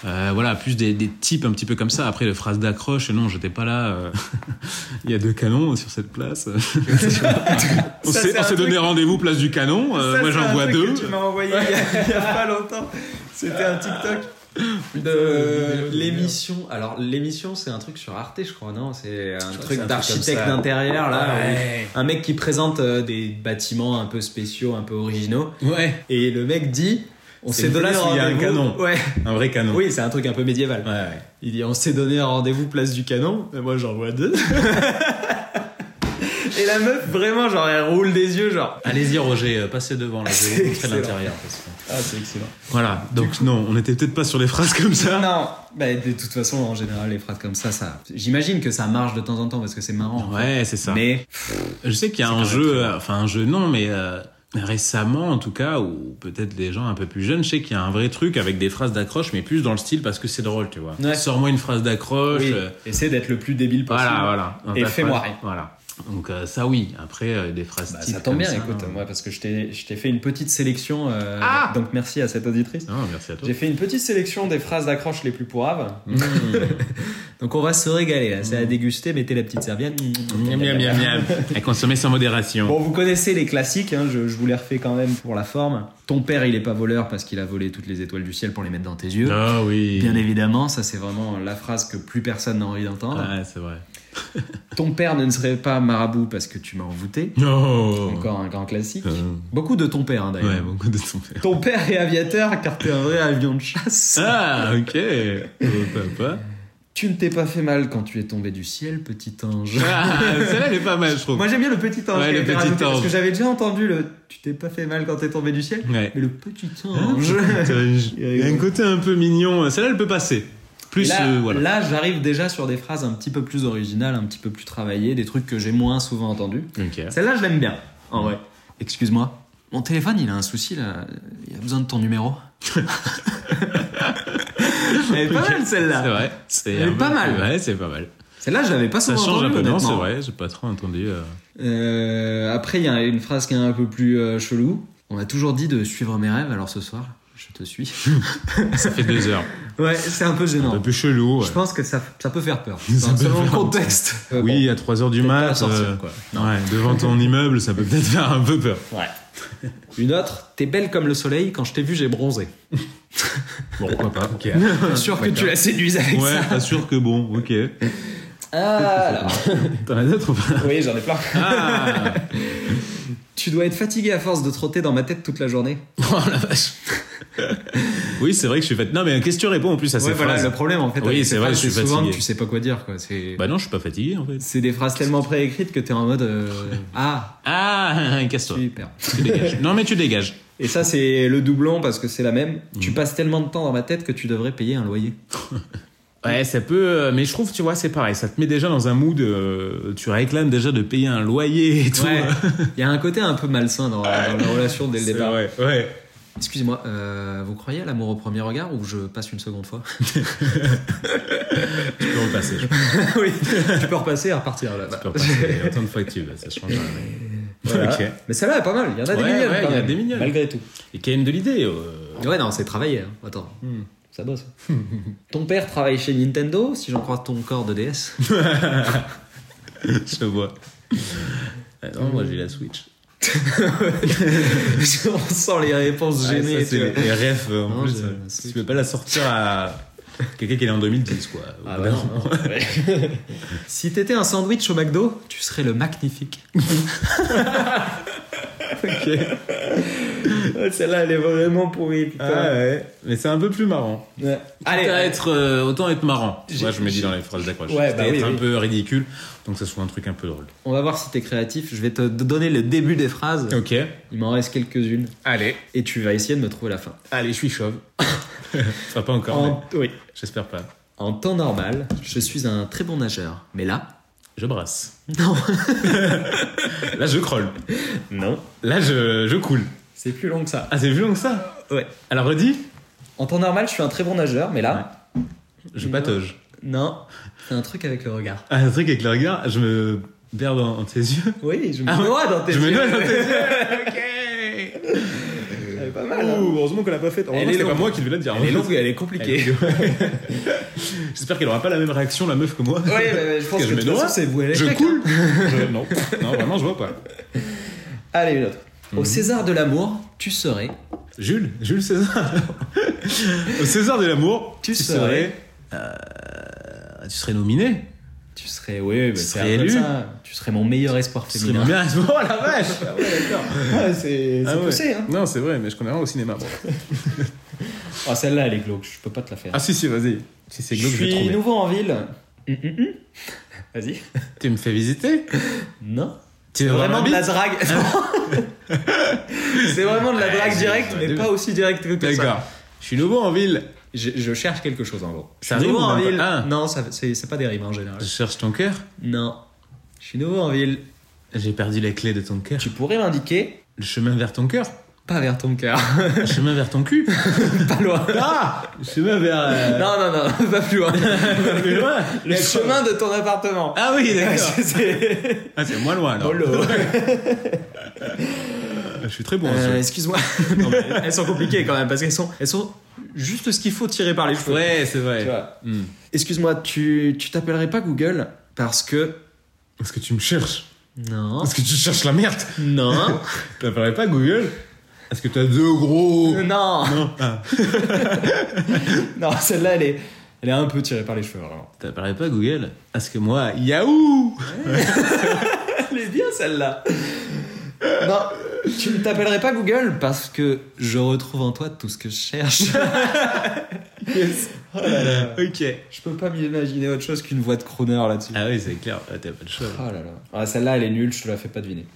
Euh, voilà, plus des, des types un petit peu comme ça. Après, les phrases d'accroche, non, j'étais pas là. euh, Il y a deux canons sur cette place. on s'est donné rendez-vous place du canon. Euh, Ça, moi, j'en vois deux. que tu m'as envoyé il y, a, il y a pas longtemps. C'était un TikTok de l'émission. Alors l'émission, c'est un truc sur Arte, je crois, non? C'est un truc d'architecte d'intérieur là. Ouais. Un mec qui présente euh, des bâtiments un peu spéciaux, un peu originaux, Ouais, et le mec dit. On s'est donné où il y a un rendez-vous- canon. Ouais. un vrai canon. Oui, c'est un truc un peu médiéval. Ouais, ouais. Il dit on s'est donné un rendez-vous place du canon, et moi j'en vois deux. et la meuf vraiment genre elle roule des yeux genre. Allez-y, Roger, euh, passez devant. Là, je vais vous montrer l'intérieur. parce que- Ah c'est excellent. Voilà, donc non, on était peut-être pas sur les phrases comme ça. Non, bah, de toute façon en général les phrases comme ça, ça. J'imagine que ça marche de temps en temps parce que c'est marrant. Ouais, c'est ça. Mais Je sais qu'il y a un jeu, euh, enfin un jeu non, mais euh, récemment en tout cas, ou peut-être des gens un peu plus jeunes, je sais qu'il y a un vrai truc avec des phrases d'accroche, mais plus dans le style parce que c'est drôle, tu vois. Ouais. Sors-moi une phrase d'accroche. oui, euh, essaie d'être le plus débile possible. voilà, voilà. Et fais-moi. Voilà. Donc euh, ça oui. Après euh, des phrases Bah, types ça tombe comme bien, ça, écoute, non. moi parce que je t'ai je t'ai fait une petite sélection. euh, Ah donc merci à cette auditrice. Non, merci à toi. J'ai fait une petite sélection des phrases d'accroche les plus pourraves. Mmh. Donc on va se régaler là. C'est à déguster. Mettez la petite serviette. miam, miam, miam, miam. Et consommer sans modération. Bon, vous connaissez les classiques, hein, je, je vous les refais quand même pour la forme. Ton père, il est pas voleur parce qu'il a volé toutes les étoiles du ciel pour les mettre dans tes yeux. Ah oui. Bien évidemment, ça c'est vraiment la phrase que plus personne n'a envie d'entendre. Ouais, c'est vrai. Ton père ne serait pas marabout parce que tu m'as envoûté. Non. Encore un grand classique. Euh, Beaucoup de ton père hein, d'ailleurs. ouais, beaucoup de ton père. Ton père est aviateur car t'es un vrai avion de chasse. Ah, ok. Oh, papa. Tu ne t'es pas fait mal quand tu es tombé du ciel, petit ange. Ah, celle-là, elle est pas mal, je trouve. Moi j'aime bien le petit ange. Ouais, le petit rajouté, Parce ange. que j'avais déjà entendu le tu t'es pas fait mal quand t'es tombé du ciel. Ouais. Mais le petit Hein, ange. Il y a un côté un peu mignon. Celle-là, elle peut passer. Plus, là, euh, voilà. là, j'arrive déjà sur des phrases un petit peu plus originales, un petit peu plus travaillées, des trucs que j'ai moins souvent entendus. Celle-là, je l'aime bien, en vrai. Excuse-moi, mon téléphone, il a un souci là. Il a besoin de ton numéro. Elle est pas mal C'est celle-là. vrai. C'est Elle est pas peu- mal. Ouais, c'est pas mal. Celle-là, je l'avais pas Ça souvent change un entendue, peu, non, c'est vrai, j'ai pas trop entendu. euh. Euh, après, il y a une phrase qui est un peu plus euh, chelou. On m'a toujours dit de suivre mes rêves, alors ce soir, je te suis. Ça fait deux heures. Ouais, c'est un peu Un gênant. peu plus chelou. ouais. Je pense que ça, ça peut faire peur. Ça peut selon le contexte. Euh, Oui, bon, à 3 heures du pas mat, sortir, euh, quoi. ouais, devant ton immeuble, ça peut peut-être faire un peu peur. Ouais. Une autre, t'es belle comme le soleil, quand je t'ai vu, j'ai bronzé. Bon, pourquoi pas, ok. Bien sûr que tu la séduises avec Ouais, ça. pas sûr que bon, ok. Ah, là. T'en as d'autres ou pas? Oui, j'en ai plein. Ah Tu dois être fatigué à force de trotter dans ma tête toute la journée. Oh la vache Oui, c'est vrai que je suis fatigué. Non, mais qu'est-ce que tu réponds en plus à ces ouais, voilà, phrases le problème en fait. Oui, c'est ces vrai, phrases, je suis souvent fatigué. tu sais pas quoi dire, quoi. Bah non, je suis pas fatigué en fait. c'est des phrases tellement préécrites que t'es en mode euh, Ah, Ah, casse-toi. super. Tu dégages. Non, mais tu dégages. Et ça, c'est le doublon parce que c'est la même. Tu passes tellement de temps dans ma tête que tu devrais payer un loyer. Ouais, ça peut, euh, mais je trouve, tu vois, c'est pareil. Ça te met déjà dans un mood. euh, tu réclames déjà de payer un loyer et tout. Ouais. Il y a un côté un peu malsain dans, dans la relation dès le départ. vrai, ouais. Excusez-moi, euh, vous croyez à l'amour au premier regard ou je passe une seconde fois Tu peux repasser. Je peux Oui, tu peux repasser et repartir là. repasser autant de fois que tu veux, ça change rien. Voilà. Ok. Mais celle-là est pas mal, il y en a des mignonnes. il y en a des mignonnes. Malgré tout. Et quand même de l'idée. euh, Ouais, non, c'est travaillé. hein. Attends, Hmm. Ça bosse. Ton père travaille chez Nintendo, si j'en crois ton corps de DS. je vois. Ah non, moi j'ai la Switch. On sent les réponses gênées. ça, c'est tu les, les refs euh, en Non, plus. euh, tu veux pas la sortir à quelqu'un qui est en 2010, quoi. Ah bah non. Ouais. si t'étais un sandwich au McDo, tu serais le magnifique. ok. Celle-là, elle est vraiment pourrie, putain. Ah ouais, mais c'est un peu plus marrant. Ouais. Allez, être, euh, autant être marrant. Moi, je me dis dans les phrases d'accroche. Ouais, bah oui, être un oui. peu ridicule, donc ça soit un truc un peu drôle. on va voir si t'es créatif. Je vais te donner le début des phrases. Ok. Il m'en reste quelques-unes. Allez. Et tu vas essayer de me trouver la fin. Allez, je suis chauve. Enfin, pas encore, En, oui. j'espère pas. En temps normal, je suis un très bon nageur. Mais là, Je brasse. non. Là, je crolle. non. Là, je, je coule. C'est plus long que ça. Ah, c'est plus long que ça Ouais. Alors, redis En temps normal, je suis un très bon nageur. Mais là, Je patauge. non. C'est un truc avec le regard. Ah, un truc avec le regard, je me perds dans, dans tes yeux. Oui, je me Ah noie dans tes Je me yeux. noie dans tes yeux. ok. Elle est pas mal. hein. Ouh, heureusement qu'on l'a pas faite. C'est pas moi qui devais la dire. Elle est longue elle est compliquée. J'espère qu'elle aura pas la même réaction, la meuf, que moi. Oui, mais je pense que, je me noie. c'est vous Je coule. hein. Je- non. non, vraiment, je vois pas. Allez, une autre. Mhm. Au César de l'amour, tu serais. Jules, Jules César. Au César de l'amour, Tu serais- euh, tu serais nominé. Tu serais, oui, bah, Tu serais élu. ça. Tu serais mon meilleur espoir Tu serais féminin. mon meilleur espoir. Oh la vache. Ah ouais, d'accord. Ah, c'est Ah ouais. poussé, hein. Non, c'est vrai, mais je connais rien au cinéma. bon. Ah, celle-là, elle est glauque. Je peux pas te la faire. Ah si, si, vas-y. Si c'est je glauque, je vais suis nouveau en ville. Hum, hum, hum. Vas-y. Tu me fais visiter? Non. Tu veux vraiment de la drague. c'est vraiment de la drague directe, mais pas aussi directe que ça. D'accord. Je suis nouveau en ville. Je, je cherche quelque chose en gros. Ça rime nouveau ou en ville. pas Ah. Non, c'est pas des rimes en général. Je cherche ton cœur. Non. Je suis nouveau en ville. J'ai perdu les clés de ton cœur. Tu pourrais m'indiquer Le chemin vers ton cœur. pas vers ton cœur. Le chemin vers ton cul. pas loin. Ah Le chemin vers. euh, Non, non, non, pas plus loin. plus loin. Le chemin de ton appartement. Ah oui, d'accord. C'est- Ah, c'est moins loin alors. Je suis très bon. en Euh, Excuse-moi. Non, elles sont compliquées quand même parce qu'elles sont, elles sont juste ce qu'il faut tirer par les cheveux. Ouais, c'est Tu vrai. vois. Hmm. Excuse-moi, tu tu t'appellerais pas Google parce que Parce que tu me cherches. non, Parce que tu cherches la merde. non, T'appellerais pas Google Parce que t'as deux gros. non, Non. Ah. non, celle-là elle est, elle est un peu tirée par les cheveux vraiment. T'appellerais pas Google Parce que moi, Yahoo Elle est bien celle-là. Non, tu ne t'appellerais pas Google parce que je retrouve en toi tout ce que je cherche. Yes. Oh là là. Ok. Je peux pas m'imaginer autre chose qu'une voix de crooner là-dessus. Ah oui, c'est clair. Ah, T'as pas de choix. Oh là là. Ah, celle-là, elle est nulle, je te la fais pas deviner.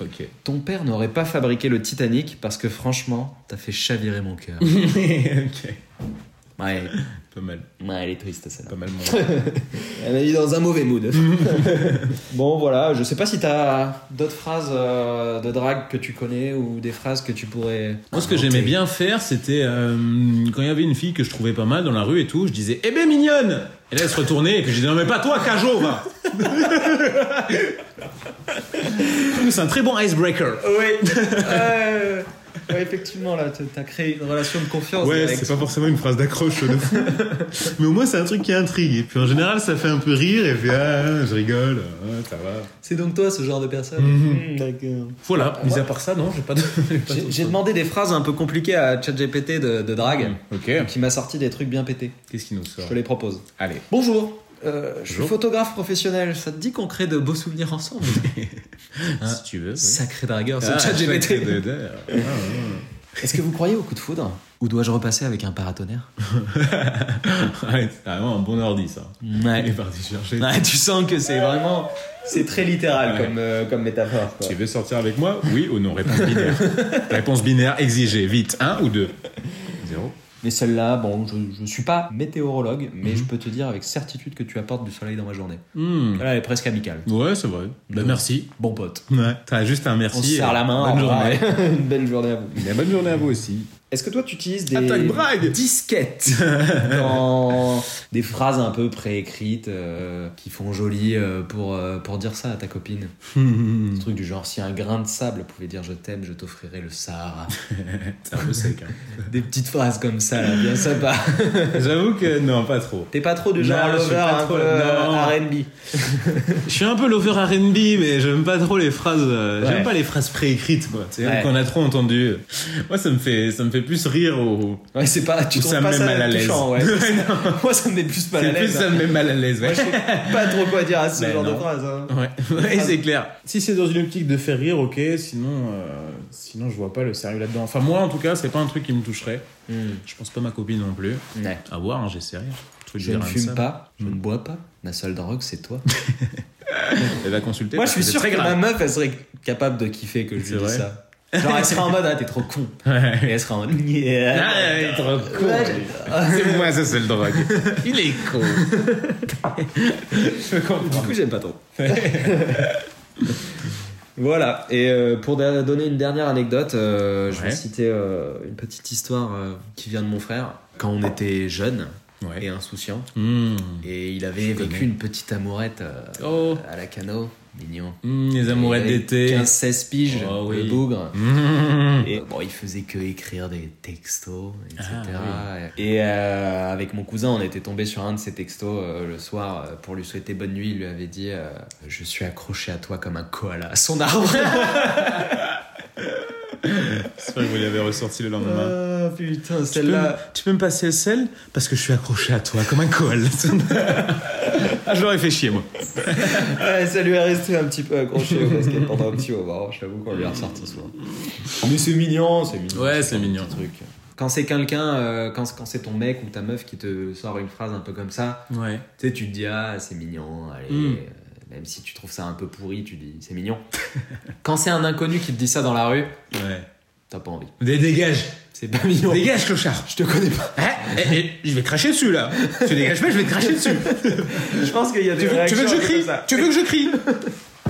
Ok. Ton père n'aurait pas fabriqué le Titanic parce que franchement, t'as fait chavirer mon cœur. ok. Ouais. Pas mal. Ouais, elle est triste celle-là. Pas mal mon. Elle m'a mis dans un mauvais mood. bon, voilà, je sais pas si t'as d'autres phrases euh, de drague que tu connais ou des phrases que tu pourrais. Moi, ce que j'aimais bien faire, c'était euh, quand il y avait une fille que je trouvais pas mal dans la rue et tout, je disais Eh ben mignonne Et là, elle se retournait et que je disais Non, mais pas toi, Cajo, va C'est un très bon icebreaker. Oui, Euh, ouais, effectivement, là, t'as créé une relation de confiance. Ouais, c'est pas forcément une phrase d'accroche de fou. Mais au moins, c'est un truc qui intrigue. Et puis en général, ça fait un peu rire et puis ah, je rigole, ah, ça va. C'est donc toi ce genre de personne. Hmm, D'accord. Voilà, mis à part ça, non, j'ai pas de. j'ai demandé des phrases un peu compliquées à ChatGPT de, de drague, Ok. qui m'a sorti des trucs bien pétés. Qu'est-ce qui nous sort Je te les propose. Allez. Bonjour. Euh, je suis photographe professionnel. Ça te dit qu'on crée de beaux souvenirs ensemble? Si tu veux. oui. Sacré dragueur, Ah, de- Ah, Est-ce que vous croyez au coup de foudre? Ou dois-je repasser avec un paratonnerre? Ah. Ouais, c'est vraiment un bon ordi, ça. Il est Ouais. parti chercher. Ouais, tu sens que c'est vraiment. C'est très littéral Ouais. comme, euh, comme métaphore. quoi. Tu veux sortir avec moi? Oui ou non? Réponse binaire. Réponse binaire exigée. Vite. Un ou deux? Zéro. Mais celle-là, bon, je, je suis pas météorologue, mais Mhm. je peux te dire avec certitude que tu apportes du soleil dans ma journée. Hmm. Là, elle est presque amicale. Ouais, c'est vrai. Bah, merci. Bon pote. Ouais. T'as juste un On merci. se serre et la main. Bonne journée. Une belle journée à vous. Mais bonne journée à vous aussi. Est-ce que toi tu utilises des Attaque brague disquettes dans des phrases un peu préécrites euh, qui font joli euh, pour, euh, pour dire ça à ta copine Des trucs du genre si un grain de sable pouvait dire je t'aime, je t'offrirai le Sahara. c'est un peu sec. hein. des petites phrases comme ça, là, bien sympa. J'avoue que non, pas trop. T'es pas trop du genre Non, je suis lover pas un trop- peu non. R&B. Je suis un peu lover R&B, mais j'aime pas trop les phrases. Ouais. J'aime pas les phrases préécrites, quoi. Ouais. qu'on a trop entendu. Moi, ça me fait, ça me fait plus rire au. Ouais, c'est pas, tu Ou ça me met mal à l'aise. touchant, ouais. Moi ça me met plus mal à C'est plus l'aise. ça me met mal à l'aise, ouais. Moi je sais pas trop quoi dire à ce genre de phrase. hein. Ouais, ouais c'est clair. Si c'est dans une optique de faire rire, ok. Sinon, euh, sinon je vois pas le sérieux là-dedans. Enfin, moi, en tout cas, c'est pas un truc qui me toucherait. Hmm. Je pense pas ma copine non plus. Ouais. À voir, hein, j'essaierai. Je ne fume pas, je ne bois pas. Ma seule drogue, c'est toi. Elle va consulter. Moi, je suis sûr que très ma grave. meuf, elle serait capable de kiffer que je lui dise ça. Genre, elle serait en mode, ah, t'es trop con. Et Ouais. elle serait en mode, Ah, il est trop con. Ouais, C'est moi, ça, c'est le drogue. Il est con. je comprends. Du coup, j'aime pas trop. voilà. Et euh, pour donner une dernière anecdote, euh, je vais citer euh, une petite histoire euh, qui vient de mon frère. Quand on était jeune Ouais. et insouciant, Mmh. et il avait vécu connais. une petite amourette euh, Oh. à la cano. Mignon. Mmh, les amourettes avait d'été. 15-16 piges, Oh, le bougre. Mmh. Et bon, il faisait que écrire des textos, etc. Ah, Et euh, avec mon cousin, on était tombé sur un de ses textos euh, le soir euh, pour lui souhaiter bonne nuit. Il lui avait dit euh, Je suis accroché à toi comme un koala à son arbre. C'est vrai que vous l'avez ressorti le lendemain. Ah putain, celle-là. tu peux me passer le sel Parce que je suis accroché à toi comme un koala. ah, je l'aurais fait chier, moi. Ouais, ça lui est resté un petit peu accroché au basket pendant un petit moment. Je t'avoue qu'on lui a ressorti souvent. Mais c'est mignon, c'est mignon. Ouais, c'est mignon. truc. Quand c'est quelqu'un, euh, quand, quand c'est ton mec ou ta meuf qui te sort une phrase un peu comme ça, Ouais. Tu sais, tu te dis, ah, c'est mignon, allez. Mm. Même si tu trouves ça un peu pourri, tu dis, c'est mignon. Quand c'est un inconnu qui te dit ça dans la rue, Ouais. t'as pas envie. Dé- Dégage C'est pas mignon. Dégage, clochard Je te connais pas. Hein? Eh, eh, Je vais cracher dessus, là Tu dégages pas, je vais te cracher dessus Je pense qu'il y a des tu veux, tu veux que je crie? Tu veux que je crie?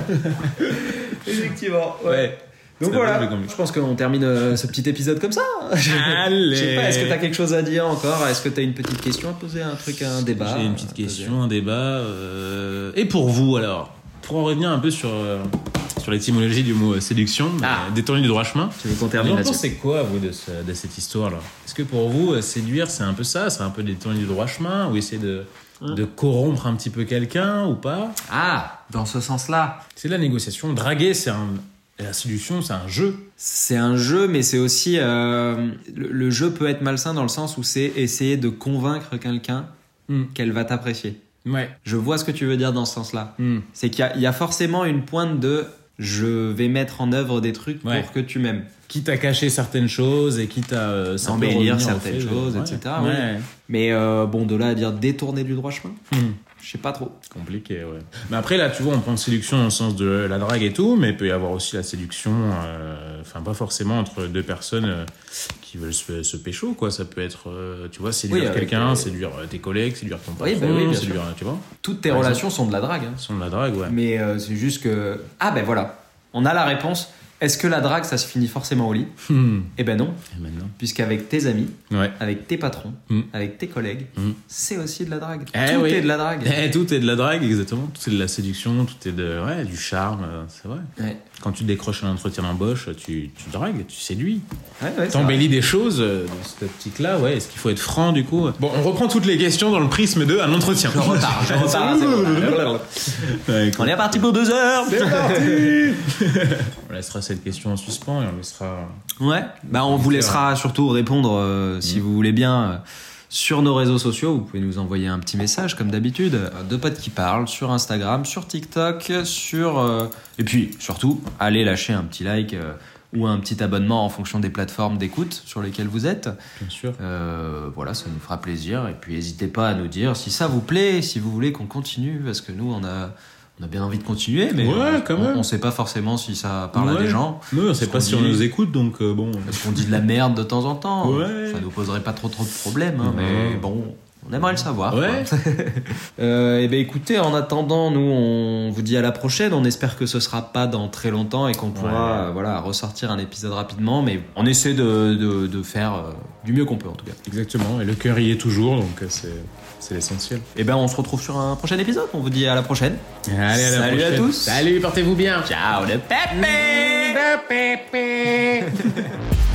Effectivement. Ouais. Ouais. Donc voilà, je pense qu'on termine euh, ce petit épisode comme ça. Allez. Je sais pas, est-ce que t'as quelque chose à dire encore? Est-ce que t'as une petite question à poser, un truc, un débat J'ai une petite question, un débat. euh, Et pour vous, alors? Pour en revenir un peu sur, euh, sur l'étymologie du mot euh, séduction, Ah. euh, détourné du droit chemin. Tu veux qu'on Vous termine en là-dessus? pensez quoi, vous, de, ce- de cette histoire-là Est-ce que pour vous, euh, séduire, c'est un peu ça? C'est un peu détourner du droit chemin Ou essayer de, de corrompre un petit peu quelqu'un ou pas? Ah, dans ce sens-là. C'est de la négociation. Draguer, c'est un. La séduction, c'est un jeu. C'est un jeu, mais c'est aussi. euh, le, le jeu peut être malsain dans le sens où c'est essayer de convaincre quelqu'un Hmm. qu'elle va t'apprécier. Ouais. Je vois ce que tu veux dire dans ce sens-là. Hmm. C'est qu'il y a, il y a forcément une pointe de je vais mettre en œuvre des trucs Ouais. pour que tu m'aimes. Quitte à cacher certaines choses et quitte à. euh, Embellir certaines fait choses, ouais. etc.. Mais euh, bon, de là à dire détourner du droit chemin, Hmm. Je sais pas trop. Compliqué, ouais. Mais après, là, tu vois, on prend séduction dans le sens de la drague et tout, mais il peut y avoir aussi la séduction, euh, enfin, pas forcément entre deux personnes euh, qui veulent se, se pécho, quoi. Ça peut être, euh, tu vois, séduire Oui, quelqu'un, séduire tes collègues, séduire ton Oui, patron, bah oui, bien séduire, tu vois. Toutes tes relations sont de la drague. hein. Sont de la drague, ouais. Mais c'est juste que. Ah ben voilà, on a la réponse. Est-ce que la drague, ça se finit forcément au lit Hmm. Eh ben non, Et maintenant puisqu'avec tes amis, Ouais. avec tes patrons, Mm. avec tes collègues, Mm. c'est aussi de la drague. Eh Tout oui. est de la drague. Eh, tout est de la drague, exactement. Tout est de la séduction, tout est de, ouais, du charme, euh, c'est vrai. Ouais. Quand tu décroches un entretien d'embauche, tu, tu dragues, tu séduis. Ouais, ouais, c'est. T'embellis des choses euh, dans cette optique-là, ouais. Est-ce qu'il faut être franc du coup Bon, on reprend toutes les questions dans le prisme de un entretien. Je repars, je repars. c'est. Ouais, écoute, On est parti pour deux heures. on laissera cette question en suspens et on laissera. Ouais, bah on vous laissera surtout répondre euh, si vous voulez bien euh, sur nos réseaux sociaux. Vous pouvez nous envoyer un petit message comme d'habitude. Deux potes qui parlent sur Instagram, sur TikTok, sur euh, et puis surtout allez lâcher un petit like euh, ou un petit abonnement en fonction des plateformes d'écoute sur lesquelles vous êtes. Bien sûr. Euh, voilà, ça nous fera plaisir. Et puis n'hésitez pas à nous dire si ça vous plaît, si vous voulez qu'on continue, parce que nous on a on a bien envie de continuer, mais Ouais, on, quand on- même. on sait pas forcément si ça parle à des gens. Nous, on sait pas si on nous écoute, donc euh, bon. Parce qu'on dit de la merde de temps en temps. Ouais. Ça nous poserait pas trop trop de problèmes, hein, mais bon, on aimerait le savoir. Ouais. euh, et ben écoutez, en attendant, nous on vous dit à la prochaine. On espère que ce sera pas dans très longtemps et qu'on pourra Ouais. euh, voilà ressortir un épisode rapidement, mais on essaie de, de, de faire euh, du mieux qu'on peut en tout cas. Exactement. Et le cœur y est toujours, donc euh, c'est c'est l'essentiel. Et ben on se retrouve sur un prochain épisode. On vous dit à la prochaine. Allez, à la Salut à tous. Salut, portez-vous bien. Ciao le pépé. Pépé.